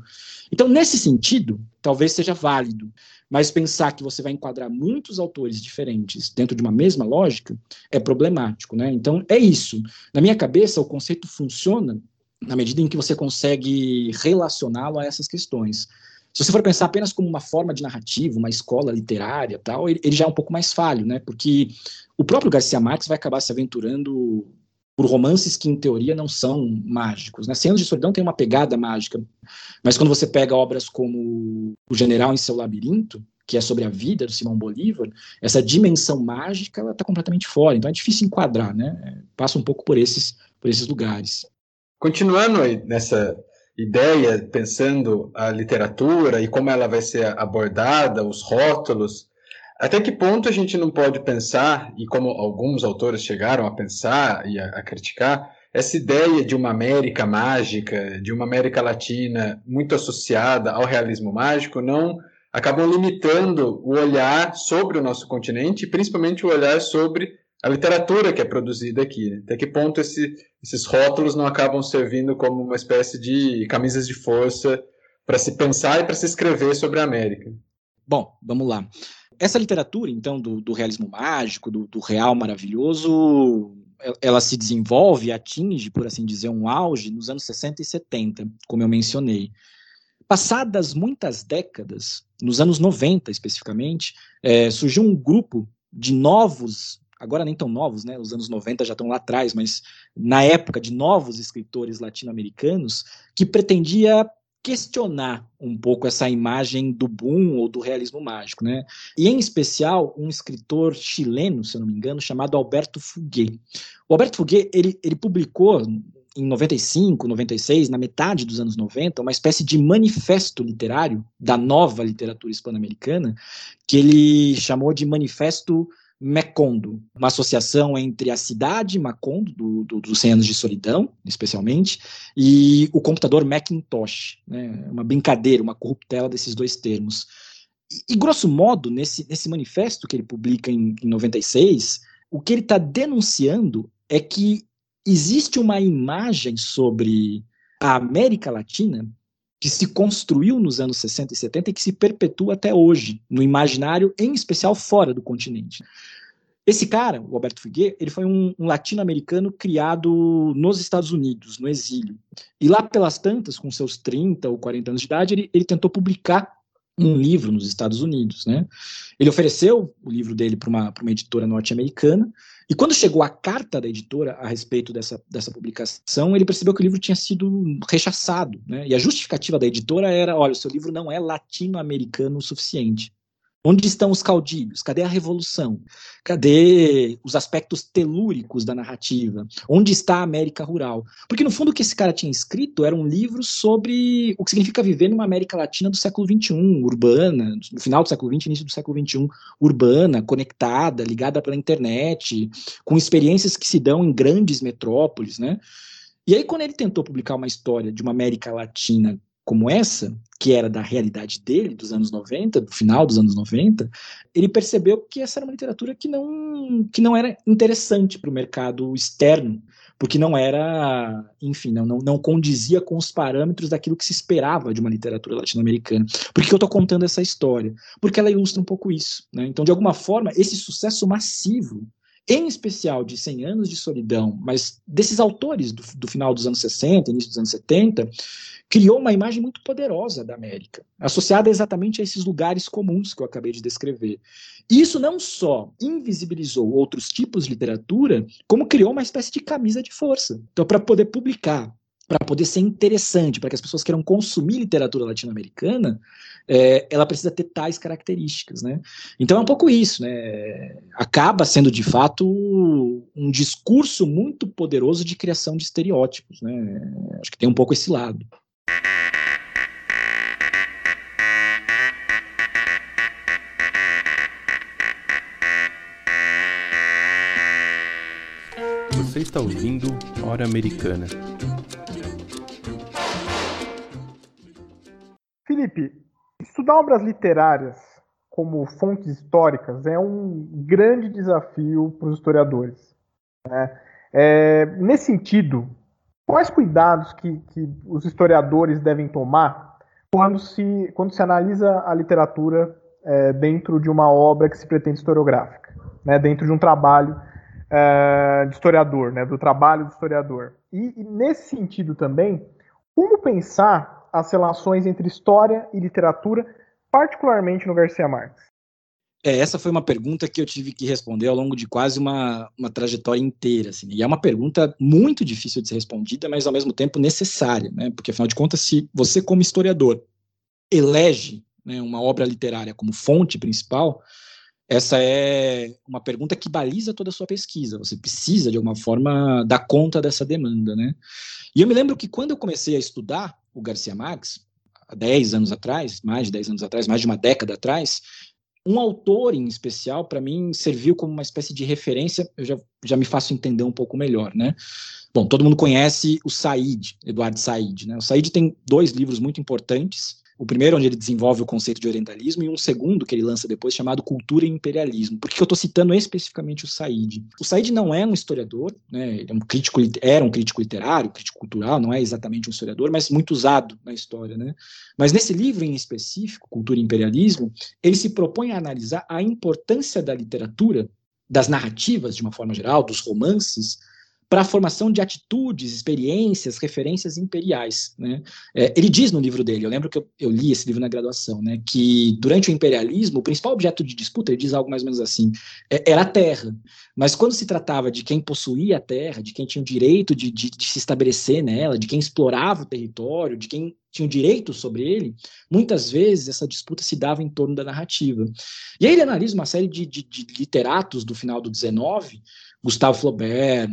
Então, nesse sentido, talvez seja válido, mas pensar que você vai enquadrar muitos autores diferentes dentro de uma mesma lógica é problemático, né? Então, é isso. Na minha cabeça, o conceito funciona na medida em que você consegue relacioná-lo a essas questões. Se você for pensar apenas como uma forma de narrativa, uma escola literária, tal, ele, ele já é um pouco mais falho, né? Porque o próprio Garcia Marques vai acabar se aventurando por romances que, em teoria, não são mágicos. Né? Cem de solidão tem uma pegada mágica, mas quando você pega obras como O General em Seu Labirinto, que é sobre a vida do Simão Bolívar, essa dimensão mágica ela está completamente fora. Então é difícil enquadrar, né? Passa um pouco por esses, por esses lugares. Continuando nessa ideia, pensando a literatura e como ela vai ser abordada, os rótulos, até que ponto a gente não pode pensar, e como alguns autores chegaram a pensar e a, a criticar, essa ideia de uma América mágica, de uma América Latina muito associada ao realismo mágico, não acabam limitando o olhar sobre o nosso continente, principalmente o olhar sobre a literatura que é produzida aqui. Né? Até que ponto esse, esses rótulos não acabam servindo como uma espécie de camisas de força para se pensar e para se escrever sobre a América? Bom, vamos lá. Essa literatura, então, do, do realismo mágico, do, do, real maravilhoso, ela se desenvolve, atinge, por assim dizer, um auge nos anos 60 e 70, como eu mencionei. Passadas muitas décadas, nos anos 90 especificamente, é, surgiu um grupo de novos agora nem tão novos, né? Os anos 90 já estão lá atrás, mas na época de novos escritores latino-americanos que pretendia questionar um pouco essa imagem do boom ou do realismo mágico, né? E em especial um escritor chileno, se eu não me engano, chamado Alberto Fuguet. O Alberto Fuguet, ele, ele publicou em 95, 96, na metade dos anos 90, uma espécie de manifesto literário da nova literatura hispano-americana, que ele chamou de Manifesto Macondo, uma associação entre a cidade Macondo, do, do, dos 100 anos de solidão, especialmente, e o computador Macintosh, né, uma brincadeira, uma corruptela desses dois termos. E, e grosso modo, nesse, nesse manifesto que ele publica em, em 96, o que ele está denunciando é que existe uma imagem sobre a América Latina que se construiu nos anos 60 e 70 e que se perpetua até hoje, no imaginário, em especial fora do continente. Esse cara, o Alberto Figueiredo, ele foi um, um latino-americano criado nos Estados Unidos, no exílio. E lá pelas tantas, com seus 30 ou 40 anos de idade, ele, ele tentou publicar um livro nos Estados Unidos. Né? Ele ofereceu o livro dele para uma, uma editora norte-americana, e quando chegou a carta da editora a respeito dessa, dessa publicação, ele percebeu que o livro tinha sido rechaçado. Né? E a justificativa da editora era: olha, o seu livro não é latino-americano o suficiente. Onde estão os caudilhos? Cadê a revolução? Cadê os aspectos telúricos da narrativa? Onde está a América rural? Porque, no fundo, o que esse cara tinha escrito era um livro sobre o que significa viver numa América Latina do século XXI, urbana, no final do século XX, início do século XXI, urbana, conectada, ligada pela internet, com experiências que se dão em grandes metrópoles, né? E aí, quando ele tentou publicar uma história de uma América Latina como essa, que era da realidade dele, dos anos 90, do final dos anos 90, ele percebeu que essa era uma literatura que não, que não era interessante para o mercado externo, porque não era, enfim, não, não, não condizia com os parâmetros daquilo que se esperava de uma literatura latino-americana. Por que eu estou contando essa história? Porque ela ilustra um pouco isso. Né? Então, de alguma forma, esse sucesso massivo em especial de 100 anos de solidão, mas desses autores do, do, final dos anos 60, início dos anos 70, criou uma imagem muito poderosa da América, associada exatamente a esses lugares comuns que eu acabei de descrever. E isso não só invisibilizou outros tipos de literatura, como criou uma espécie de camisa de força. Então, para poder publicar para poder ser interessante, para que as pessoas queiram consumir literatura latino-americana, é, ela precisa ter tais características, né? Então é um pouco isso, né? Acaba sendo de fato um discurso muito poderoso de criação de estereótipos, né? Acho que tem um pouco esse lado. Você está ouvindo Hora Americana. Felipe, estudar obras literárias como fontes históricas é um grande desafio para os historiadores. Né? É, nesse sentido, quais cuidados que, que os historiadores devem tomar quando se, quando se analisa a literatura é, dentro de uma obra que se pretende historiográfica, né? dentro de um trabalho é, de historiador, né? do trabalho do historiador? E, e nesse sentido também, como pensar as relações entre história e literatura, particularmente no Garcia Marques? É, essa foi uma pergunta que eu tive que responder ao longo de quase uma, uma trajetória inteira. Assim, e é uma pergunta muito difícil de ser respondida, mas ao mesmo tempo necessária, né? porque afinal de contas, se você, como historiador, elege né, uma obra literária como fonte principal, essa é uma pergunta que baliza toda a sua pesquisa. Você precisa, de alguma forma, dar conta dessa demanda. Né? E eu me lembro que quando eu comecei a estudar o Garcia Marques, há 10 anos atrás, mais de 10 anos atrás, mais de uma década atrás, um autor em especial, para mim, serviu como uma espécie de referência, eu já, já me faço entender um pouco melhor, né? Bom, todo mundo conhece o Said, Eduardo Said, né? O Said tem dois livros muito importantes, o primeiro, onde ele desenvolve o conceito de orientalismo, e um segundo que ele lança depois, chamado Cultura e Imperialismo. Por que eu estou citando especificamente o Said? O Said não é um historiador, né? ele é um crítico, era um crítico literário, crítico cultural, não é exatamente um historiador, mas muito usado na história. Né? Mas nesse livro em específico, Cultura e Imperialismo, ele se propõe a analisar a importância da literatura, das narrativas, de uma forma geral, dos romances, para a formação de atitudes, experiências, referências imperiais. Né? É, ele diz no livro dele, eu lembro que eu, eu, li esse livro na graduação, né, que durante o imperialismo, o principal objeto de disputa, ele diz algo mais ou menos assim, é, era a terra. Mas quando se tratava de quem possuía a terra, de quem tinha o direito de, de, de se estabelecer nela, de quem explorava o território, de quem tinha o direito sobre ele, muitas vezes essa disputa se dava em torno da narrativa. E aí ele analisa uma série de, de, de literatos do final do 19, Gustavo Flaubert,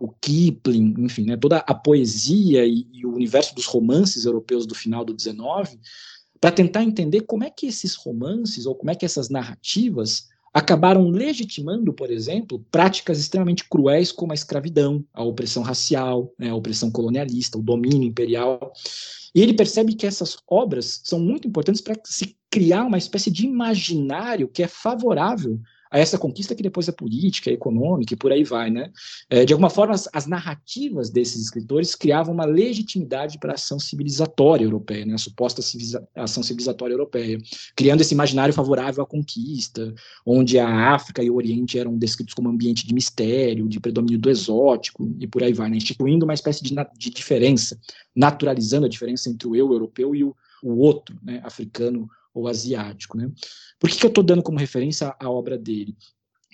o Kipling, enfim, né, toda a poesia e, e, o universo dos romances europeus do final do 19, para tentar entender como é que esses romances ou como é que essas narrativas acabaram legitimando, por exemplo, práticas extremamente cruéis como a escravidão, a opressão racial, né, a opressão colonialista, o domínio imperial. E ele percebe que essas obras são muito importantes para se criar uma espécie de imaginário que é favorável a essa conquista que depois é política, econômica e por aí vai, né? É, de alguma forma, as, as, narrativas desses escritores criavam uma legitimidade para a ação civilizatória europeia, né? A suposta civiliza ação civilizatória europeia, criando esse imaginário favorável à conquista, onde a África e o Oriente eram descritos como ambiente de mistério, de predomínio do exótico e por aí vai, né? Instituindo uma espécie de, de diferença, naturalizando a diferença entre o eu europeu e o, o outro, né? Africano ou asiático. Né? Por que, que eu estou dando como referência a obra dele?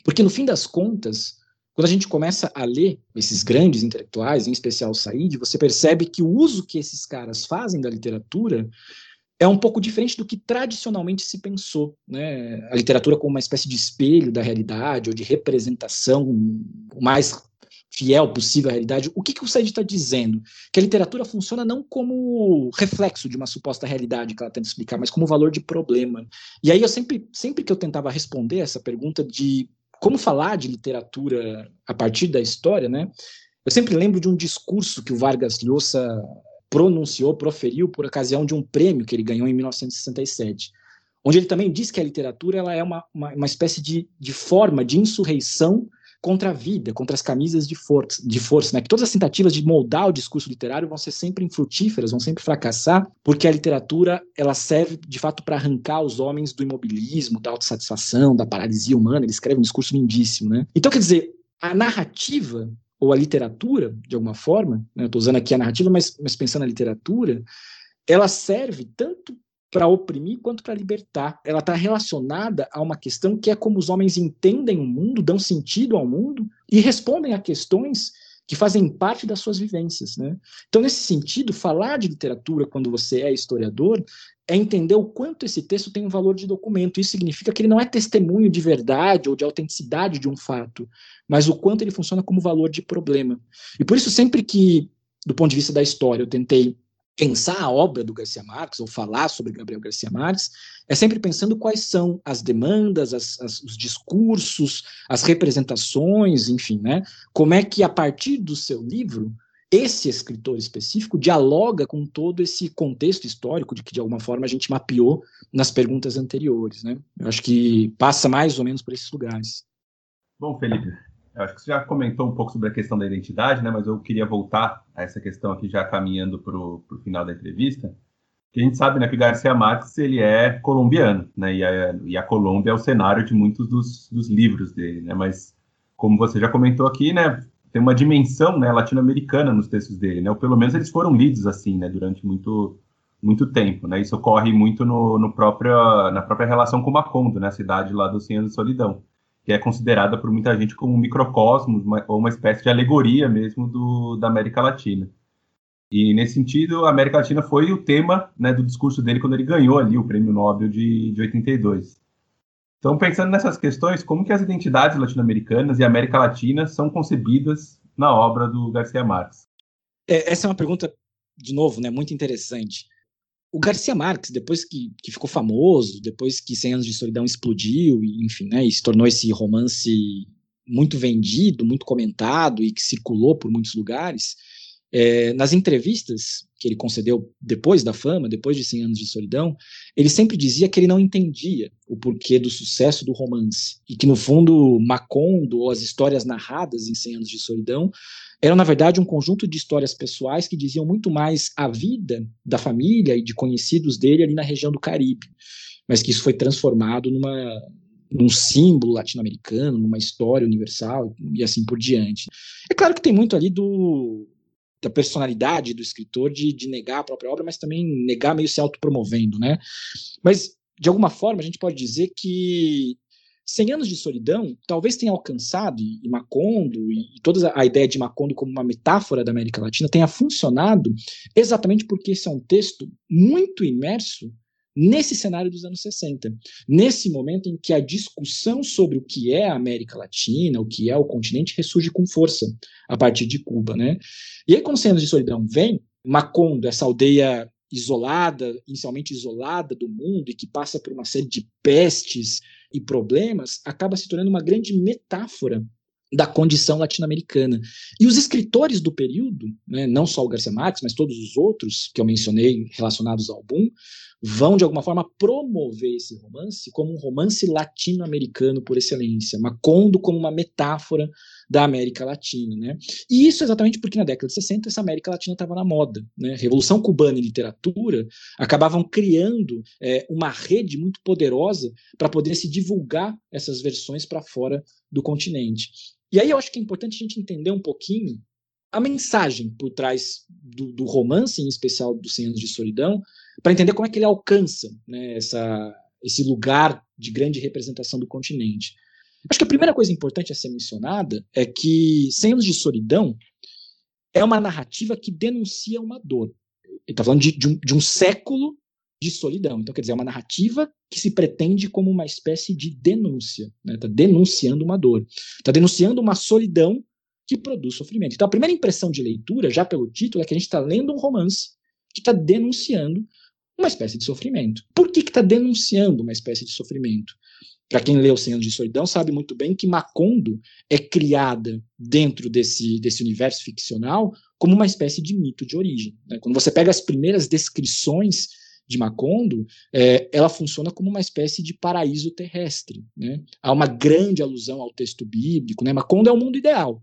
Porque, no fim das contas, quando a gente começa a ler esses grandes intelectuais, em especial o Said, você percebe que o uso que esses caras fazem da literatura é um pouco diferente do que tradicionalmente se pensou. Né? A literatura como uma espécie de espelho da realidade ou de representação mais fiel possível à realidade, o que, que o Said está dizendo? Que a literatura funciona não como reflexo de uma suposta realidade que ela tenta explicar, mas como valor de problema. E aí eu sempre, sempre que eu tentava responder essa pergunta de como falar de literatura a partir da história, né? Eu sempre lembro de um discurso que o Vargas Llosa pronunciou, proferiu por ocasião de um prêmio que ele ganhou em 1967, onde ele também diz que a literatura ela é uma, uma, uma espécie de, de forma de insurreição contra a vida, contra as camisas de força, de força, né? Que todas as tentativas de moldar o discurso literário vão ser sempre infrutíferas, vão sempre fracassar, porque a literatura ela serve de fato para arrancar os homens do imobilismo, da autossatisfação, da paralisia humana. Ele escreve um discurso lindíssimo, né? Então, quer dizer, a narrativa ou a literatura, de alguma forma, né? eu estou usando aqui a narrativa, mas, mas pensando na literatura, ela serve tanto para oprimir quanto para libertar. Ela está relacionada a uma questão que é como os homens entendem o mundo, dão sentido ao mundo e respondem a questões que fazem parte das suas vivências. Né? Então, nesse sentido, falar de literatura quando você é historiador é entender o quanto esse texto tem um valor de documento. Isso significa que ele não é testemunho de verdade ou de autenticidade de um fato, mas o quanto ele funciona como valor de problema. E por isso, sempre que, do ponto de vista da história, eu tentei pensar a obra do Garcia Marques ou falar sobre Gabriel Garcia Marques é sempre pensando quais são as demandas, as, as, os discursos, as representações, enfim, né? Como é que a partir do seu livro esse escritor específico dialoga com todo esse contexto histórico de que de alguma forma a gente mapeou nas perguntas anteriores, né? Eu acho que passa mais ou menos por esses lugares. Bom, Felipe, eu acho que você já comentou um pouco sobre a questão da identidade, né? Mas eu queria voltar a essa questão aqui já caminhando para o final da entrevista. Que a gente sabe, né, que Garcia Marques ele é colombiano, né? E a, e a Colômbia é o cenário de muitos dos, dos livros dele, né? Mas como você já comentou aqui, né? Tem uma dimensão né, latino-americana nos textos dele, né? Ou pelo menos eles foram lidos assim, né? Durante muito muito tempo, né? Isso ocorre muito no, no próprio, na própria relação com Macondo, né? A cidade lá do Senhor da Solidão que é considerada por muita gente como um microcosmos uma, ou uma espécie de alegoria mesmo do, da América Latina. E nesse sentido, a América Latina foi o tema né, do discurso dele quando ele ganhou ali o Prêmio Nobel de, de 82. Então, pensando nessas questões, como que as identidades latino-americanas e América Latina são concebidas na obra do Garcia Marques? É, essa é uma pergunta, de novo, né, muito interessante o Garcia Marques, depois que, que ficou famoso, depois que 100 Anos de Solidão explodiu, e, enfim, né, e se tornou esse romance muito vendido, muito comentado e que circulou por muitos lugares, é, nas entrevistas que ele concedeu depois da fama, depois de 100 Anos de Solidão, ele sempre dizia que ele não entendia o porquê do sucesso do romance, e que, no fundo, Macondo, ou as histórias narradas em 100 Anos de Solidão, eram, na verdade, um conjunto de histórias pessoais que diziam muito mais a vida da família e de conhecidos dele ali na região do Caribe, mas que isso foi transformado numa, num símbolo latino-americano, numa história universal e assim por diante. É claro que tem muito ali do da personalidade do escritor de, de negar a própria obra, mas também negar meio se autopromovendo, né? Mas de alguma forma a gente pode dizer que 100 anos de solidão talvez tenha alcançado, e Macondo, e, toda a ideia de Macondo como uma metáfora da América Latina tenha funcionado exatamente porque esse é um texto muito imerso nesse cenário dos anos 60, nesse momento em que a discussão sobre o que é a América Latina, o que é o continente, ressurge com força a partir de Cuba. Né? E aí, quando 100 anos de solidão vem, Macondo, essa aldeia isolada, inicialmente isolada do mundo e que passa por uma série de pestes e problemas, acaba se tornando uma grande metáfora da condição latino-americana. E os escritores do período, né, não só o Garcia Marques, mas todos os outros que eu mencionei relacionados ao boom, vão de alguma forma promover esse romance como um romance latino-americano por excelência, Macondo como uma metáfora da América Latina, né? E isso exatamente porque na década de 60 essa América Latina estava na moda, né? Revolução Cubana e literatura acabavam criando é, uma rede muito poderosa para poder se divulgar essas versões para fora do continente. E aí eu acho que é importante a gente entender um pouquinho a mensagem por trás do, do romance, em especial dos 100 anos de solidão, para entender como é que ele alcança né, essa, esse lugar de grande representação do continente. Acho que a primeira coisa importante a ser mencionada é que 100 anos de solidão é uma narrativa que denuncia uma dor. Ele está falando de, de, um, de um século de solidão. Então, quer dizer, é uma narrativa que se pretende como uma espécie de denúncia. Está né? Tá denunciando uma dor. Está denunciando uma solidão que produz sofrimento. Então, a primeira impressão de leitura, já pelo título, é que a gente está lendo um romance que está denunciando uma espécie de sofrimento. Por que está denunciando uma espécie de sofrimento? Para quem leu Cem Anos de Solidão, sabe muito bem que Macondo é criada dentro desse, desse universo ficcional como uma espécie de mito de origem. Né? Quando você pega as primeiras descrições de Macondo, é, ela funciona como uma espécie de paraíso terrestre. Né? Há uma grande alusão ao texto bíblico. Né? Macondo é o mundo ideal.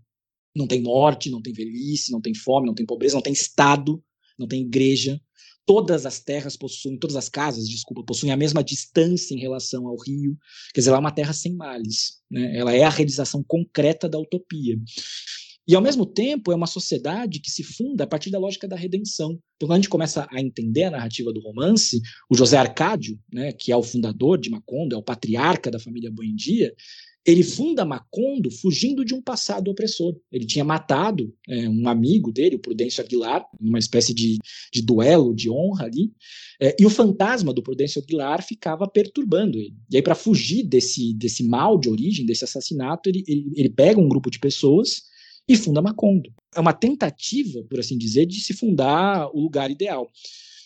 Não tem morte, não tem velhice, não tem fome, não tem pobreza, não tem Estado, não tem igreja. Todas as terras possuem, todas as casas, desculpa, possuem a mesma distância em relação ao rio. Quer dizer, ela é uma terra sem males. Né? Ela é a realização concreta da utopia. E, ao mesmo tempo, é uma sociedade que se funda a partir da lógica da redenção. Então, quando a gente começa a entender a narrativa do romance, o José Arcádio, né, que é o fundador de Macondo, é o patriarca da família Buendia, ele funda Macondo fugindo de um passado opressor. Ele tinha matado é, um amigo dele, o Prudêncio Aguilar, numa espécie de, de duelo de honra ali, é, e o fantasma do Prudêncio Aguilar ficava perturbando ele. E aí, para fugir desse, desse mal de origem, desse assassinato, ele, ele, ele pega um grupo de pessoas e funda Macondo. É uma tentativa, por assim dizer, de se fundar o lugar ideal.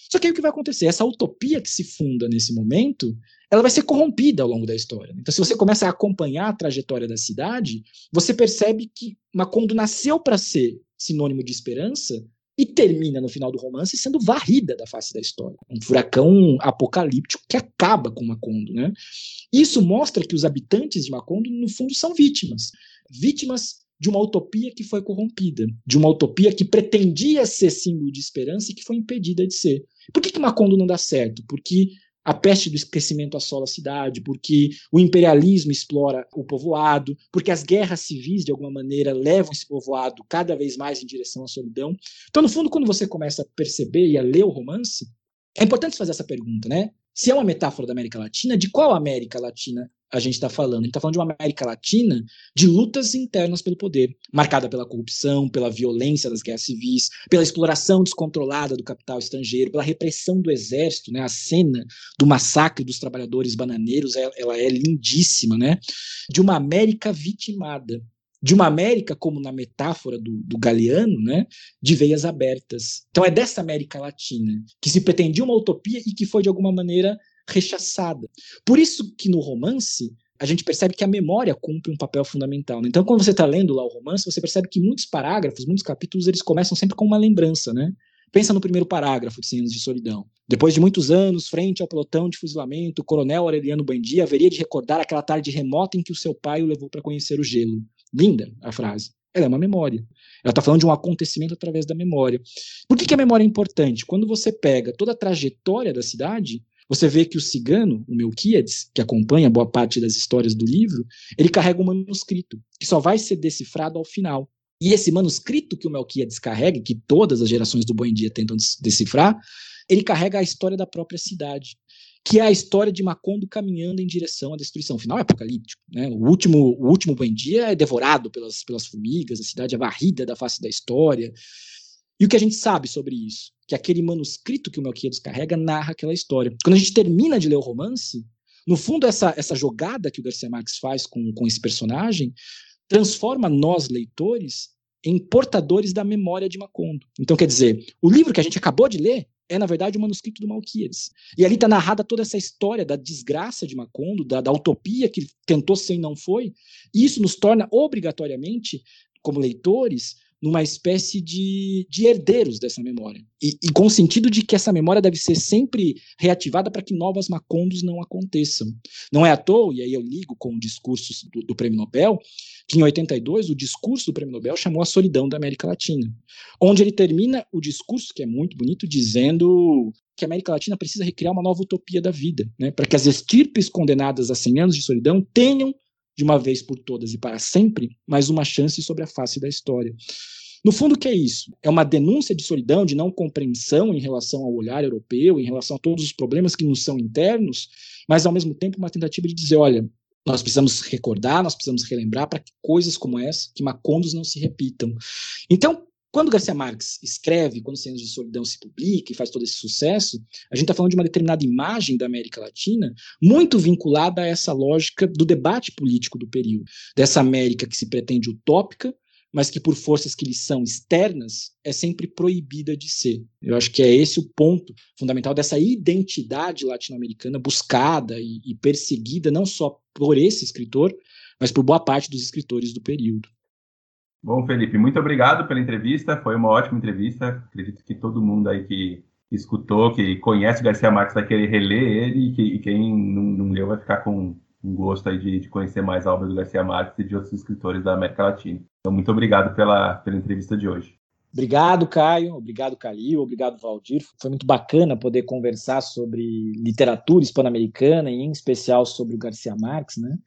Só que aí o que vai acontecer? Essa utopia que se funda nesse momento, ela vai ser corrompida ao longo da história. Então, se você começa a acompanhar a trajetória da cidade, você percebe que Macondo nasceu para ser sinônimo de esperança e termina no final do romance sendo varrida da face da história. Um furacão apocalíptico que acaba com Macondo. Né? Isso mostra que os habitantes de Macondo, no fundo, são vítimas. Vítimas de uma utopia que foi corrompida, de uma utopia que pretendia ser símbolo de esperança e que foi impedida de ser. Por que, que Macondo não dá certo? Porque a peste do esquecimento assola a cidade, porque o imperialismo explora o povoado, porque as guerras civis, de alguma maneira, levam esse povoado cada vez mais em direção à solidão. Então, no fundo, quando você começa a perceber e a ler o romance, é importante fazer essa pergunta, né? Se é uma metáfora da América Latina, de qual América Latina a gente está falando? A gente está falando de uma América Latina de lutas internas pelo poder, marcada pela corrupção, pela violência das guerras civis, pela exploração descontrolada do capital estrangeiro, pela repressão do exército, né? A cena do massacre dos trabalhadores bananeiros, ela, é lindíssima, né? De uma América vitimada, de uma América, como na metáfora do, do Galeano, né, de veias abertas. Então é dessa América Latina que se pretendia uma utopia e que foi de alguma maneira rechaçada. Por isso que no romance a gente percebe que a memória cumpre um papel fundamental. Né? Então, quando você está lendo lá o romance, você percebe que muitos parágrafos, muitos capítulos, eles começam sempre com uma lembrança, né? Pensa no primeiro parágrafo de Cem Anos de Solidão. Depois de muitos anos, frente ao pelotão de fuzilamento, o coronel Aureliano Bandia haveria de recordar aquela tarde remota em que o seu pai o levou para conhecer o gelo. Linda a frase. Ela é uma memória. Ela está falando de um acontecimento através da memória. Por que, que a memória é importante? Quando você pega toda a trajetória da cidade, você vê que o cigano, o Melquíades, que acompanha boa parte das histórias do livro, ele carrega um manuscrito, que só vai ser decifrado ao final. E esse manuscrito que o Melquíades carrega, que todas as gerações do Bom Dia tentam decifrar, ele carrega a história da própria cidade, que é a história de Macondo caminhando em direção à destruição. O final é apocalíptico. Né? O último, o último Bom Dia é devorado pelas, pelas formigas, a cidade é varrida da face da história. E o que a gente sabe sobre isso? Que aquele manuscrito que o Melquiades carrega narra aquela história. Quando a gente termina de ler o romance, no fundo, essa, essa jogada que o Garcia Marques faz com, com esse personagem transforma nós, leitores, em portadores da memória de Macondo. Então, quer dizer, o livro que a gente acabou de ler é, na verdade, o manuscrito do Malquias. E ali está narrada toda essa história da desgraça de Macondo, da, da utopia que tentou ser e não foi. E isso nos torna, obrigatoriamente, como leitores, numa espécie de, de herdeiros dessa memória. E, e, com o sentido de que essa memória deve ser sempre reativada para que novas macondos não aconteçam. Não é à toa, e aí eu ligo com o discurso do, do Prêmio Nobel, que em 82 o discurso do Prêmio Nobel chamou a solidão da América Latina, onde ele termina o discurso, que é muito bonito, dizendo que a América Latina precisa recriar uma nova utopia da vida, né, para que as estirpes condenadas a 100 anos de solidão tenham de uma vez por todas e para sempre, mais uma chance sobre a face da história. No fundo, o que é isso? É uma denúncia de solidão, de não compreensão em relação ao olhar europeu, em relação a todos os problemas que nos são internos, mas ao mesmo tempo uma tentativa de dizer: olha, nós precisamos recordar, nós precisamos relembrar para que coisas como essa, que Macondos não se repitam. Então, quando Garcia Marques escreve, quando Cenas de Solidão se publica e faz todo esse sucesso, a gente está falando de uma determinada imagem da América Latina muito vinculada a essa lógica do debate político do período, dessa América que se pretende utópica, mas que por forças que lhe são externas é sempre proibida de ser. Eu acho que é esse o ponto fundamental dessa identidade latino-americana buscada e, e perseguida não só por esse escritor, mas por boa parte dos escritores do período. Bom, Felipe, muito obrigado pela entrevista. Foi uma ótima entrevista. Acredito que todo mundo aí que escutou, que conhece o Garcia Marques vai querer reler ele, e, que, e quem não, não, leu vai ficar com um gosto aí de, de, conhecer mais a obra do Garcia Marques e de outros escritores da América Latina. Então, muito obrigado pela, pela entrevista de hoje. Obrigado, Caio. Obrigado, Calil. Obrigado, Valdir. Foi muito bacana poder conversar sobre literatura hispano-americana e, em especial, sobre o Garcia Marques, né?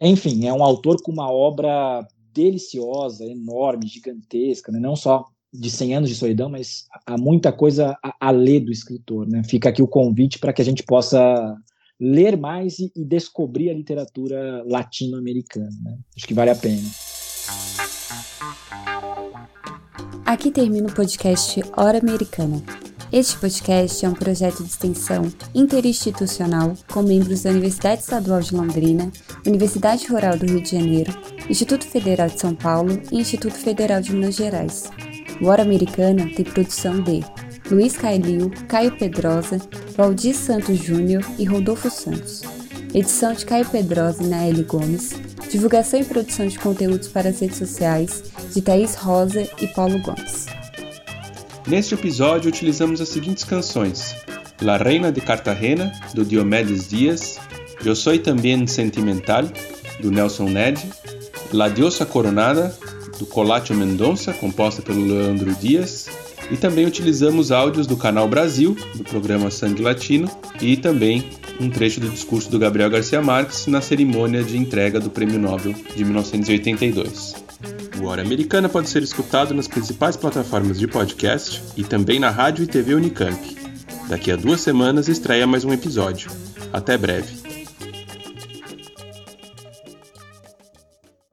Enfim, é um autor com uma obra deliciosa, enorme, gigantesca, né? não só de 100 anos de solidão, mas há muita coisa a, a ler do escritor. Né? Fica aqui o convite para que a gente possa ler mais e, e descobrir a literatura latino-americana. Né? Acho que vale a pena. Aqui termina o podcast Hora Americana. Este podcast é um projeto de extensão interinstitucional com membros da Universidade Estadual de Londrina, Universidade Rural do Rio de Janeiro, Instituto Federal de São Paulo e Instituto Federal de Minas Gerais. O Hora Americana tem produção de Luiz Cailio, Caio Pedrosa, Valdir Santos Júnior e Rodolfo Santos. Edição de Caio Pedrosa e Naeli Gomes. Divulgação e produção de conteúdos para as redes sociais de Thaís Rosa e Paulo Gomes. Neste episódio utilizamos as seguintes canções: La Reina de Cartagena, do Diomedes Dias, Eu Soy Também Sentimental, do Nelson Ned, La Diosa Coronada, do Colatio Mendonça, composta pelo Leandro Dias, e também utilizamos áudios do Canal Brasil, do programa Sangue Latino, e também um trecho do discurso do Gabriel Garcia Marques na cerimônia de entrega do Prêmio Nobel de 1982. O Hora Americana pode ser escutado nas principais plataformas de podcast e também na rádio e TV Unicamp. Daqui a duas semanas estreia mais um episódio. Até breve.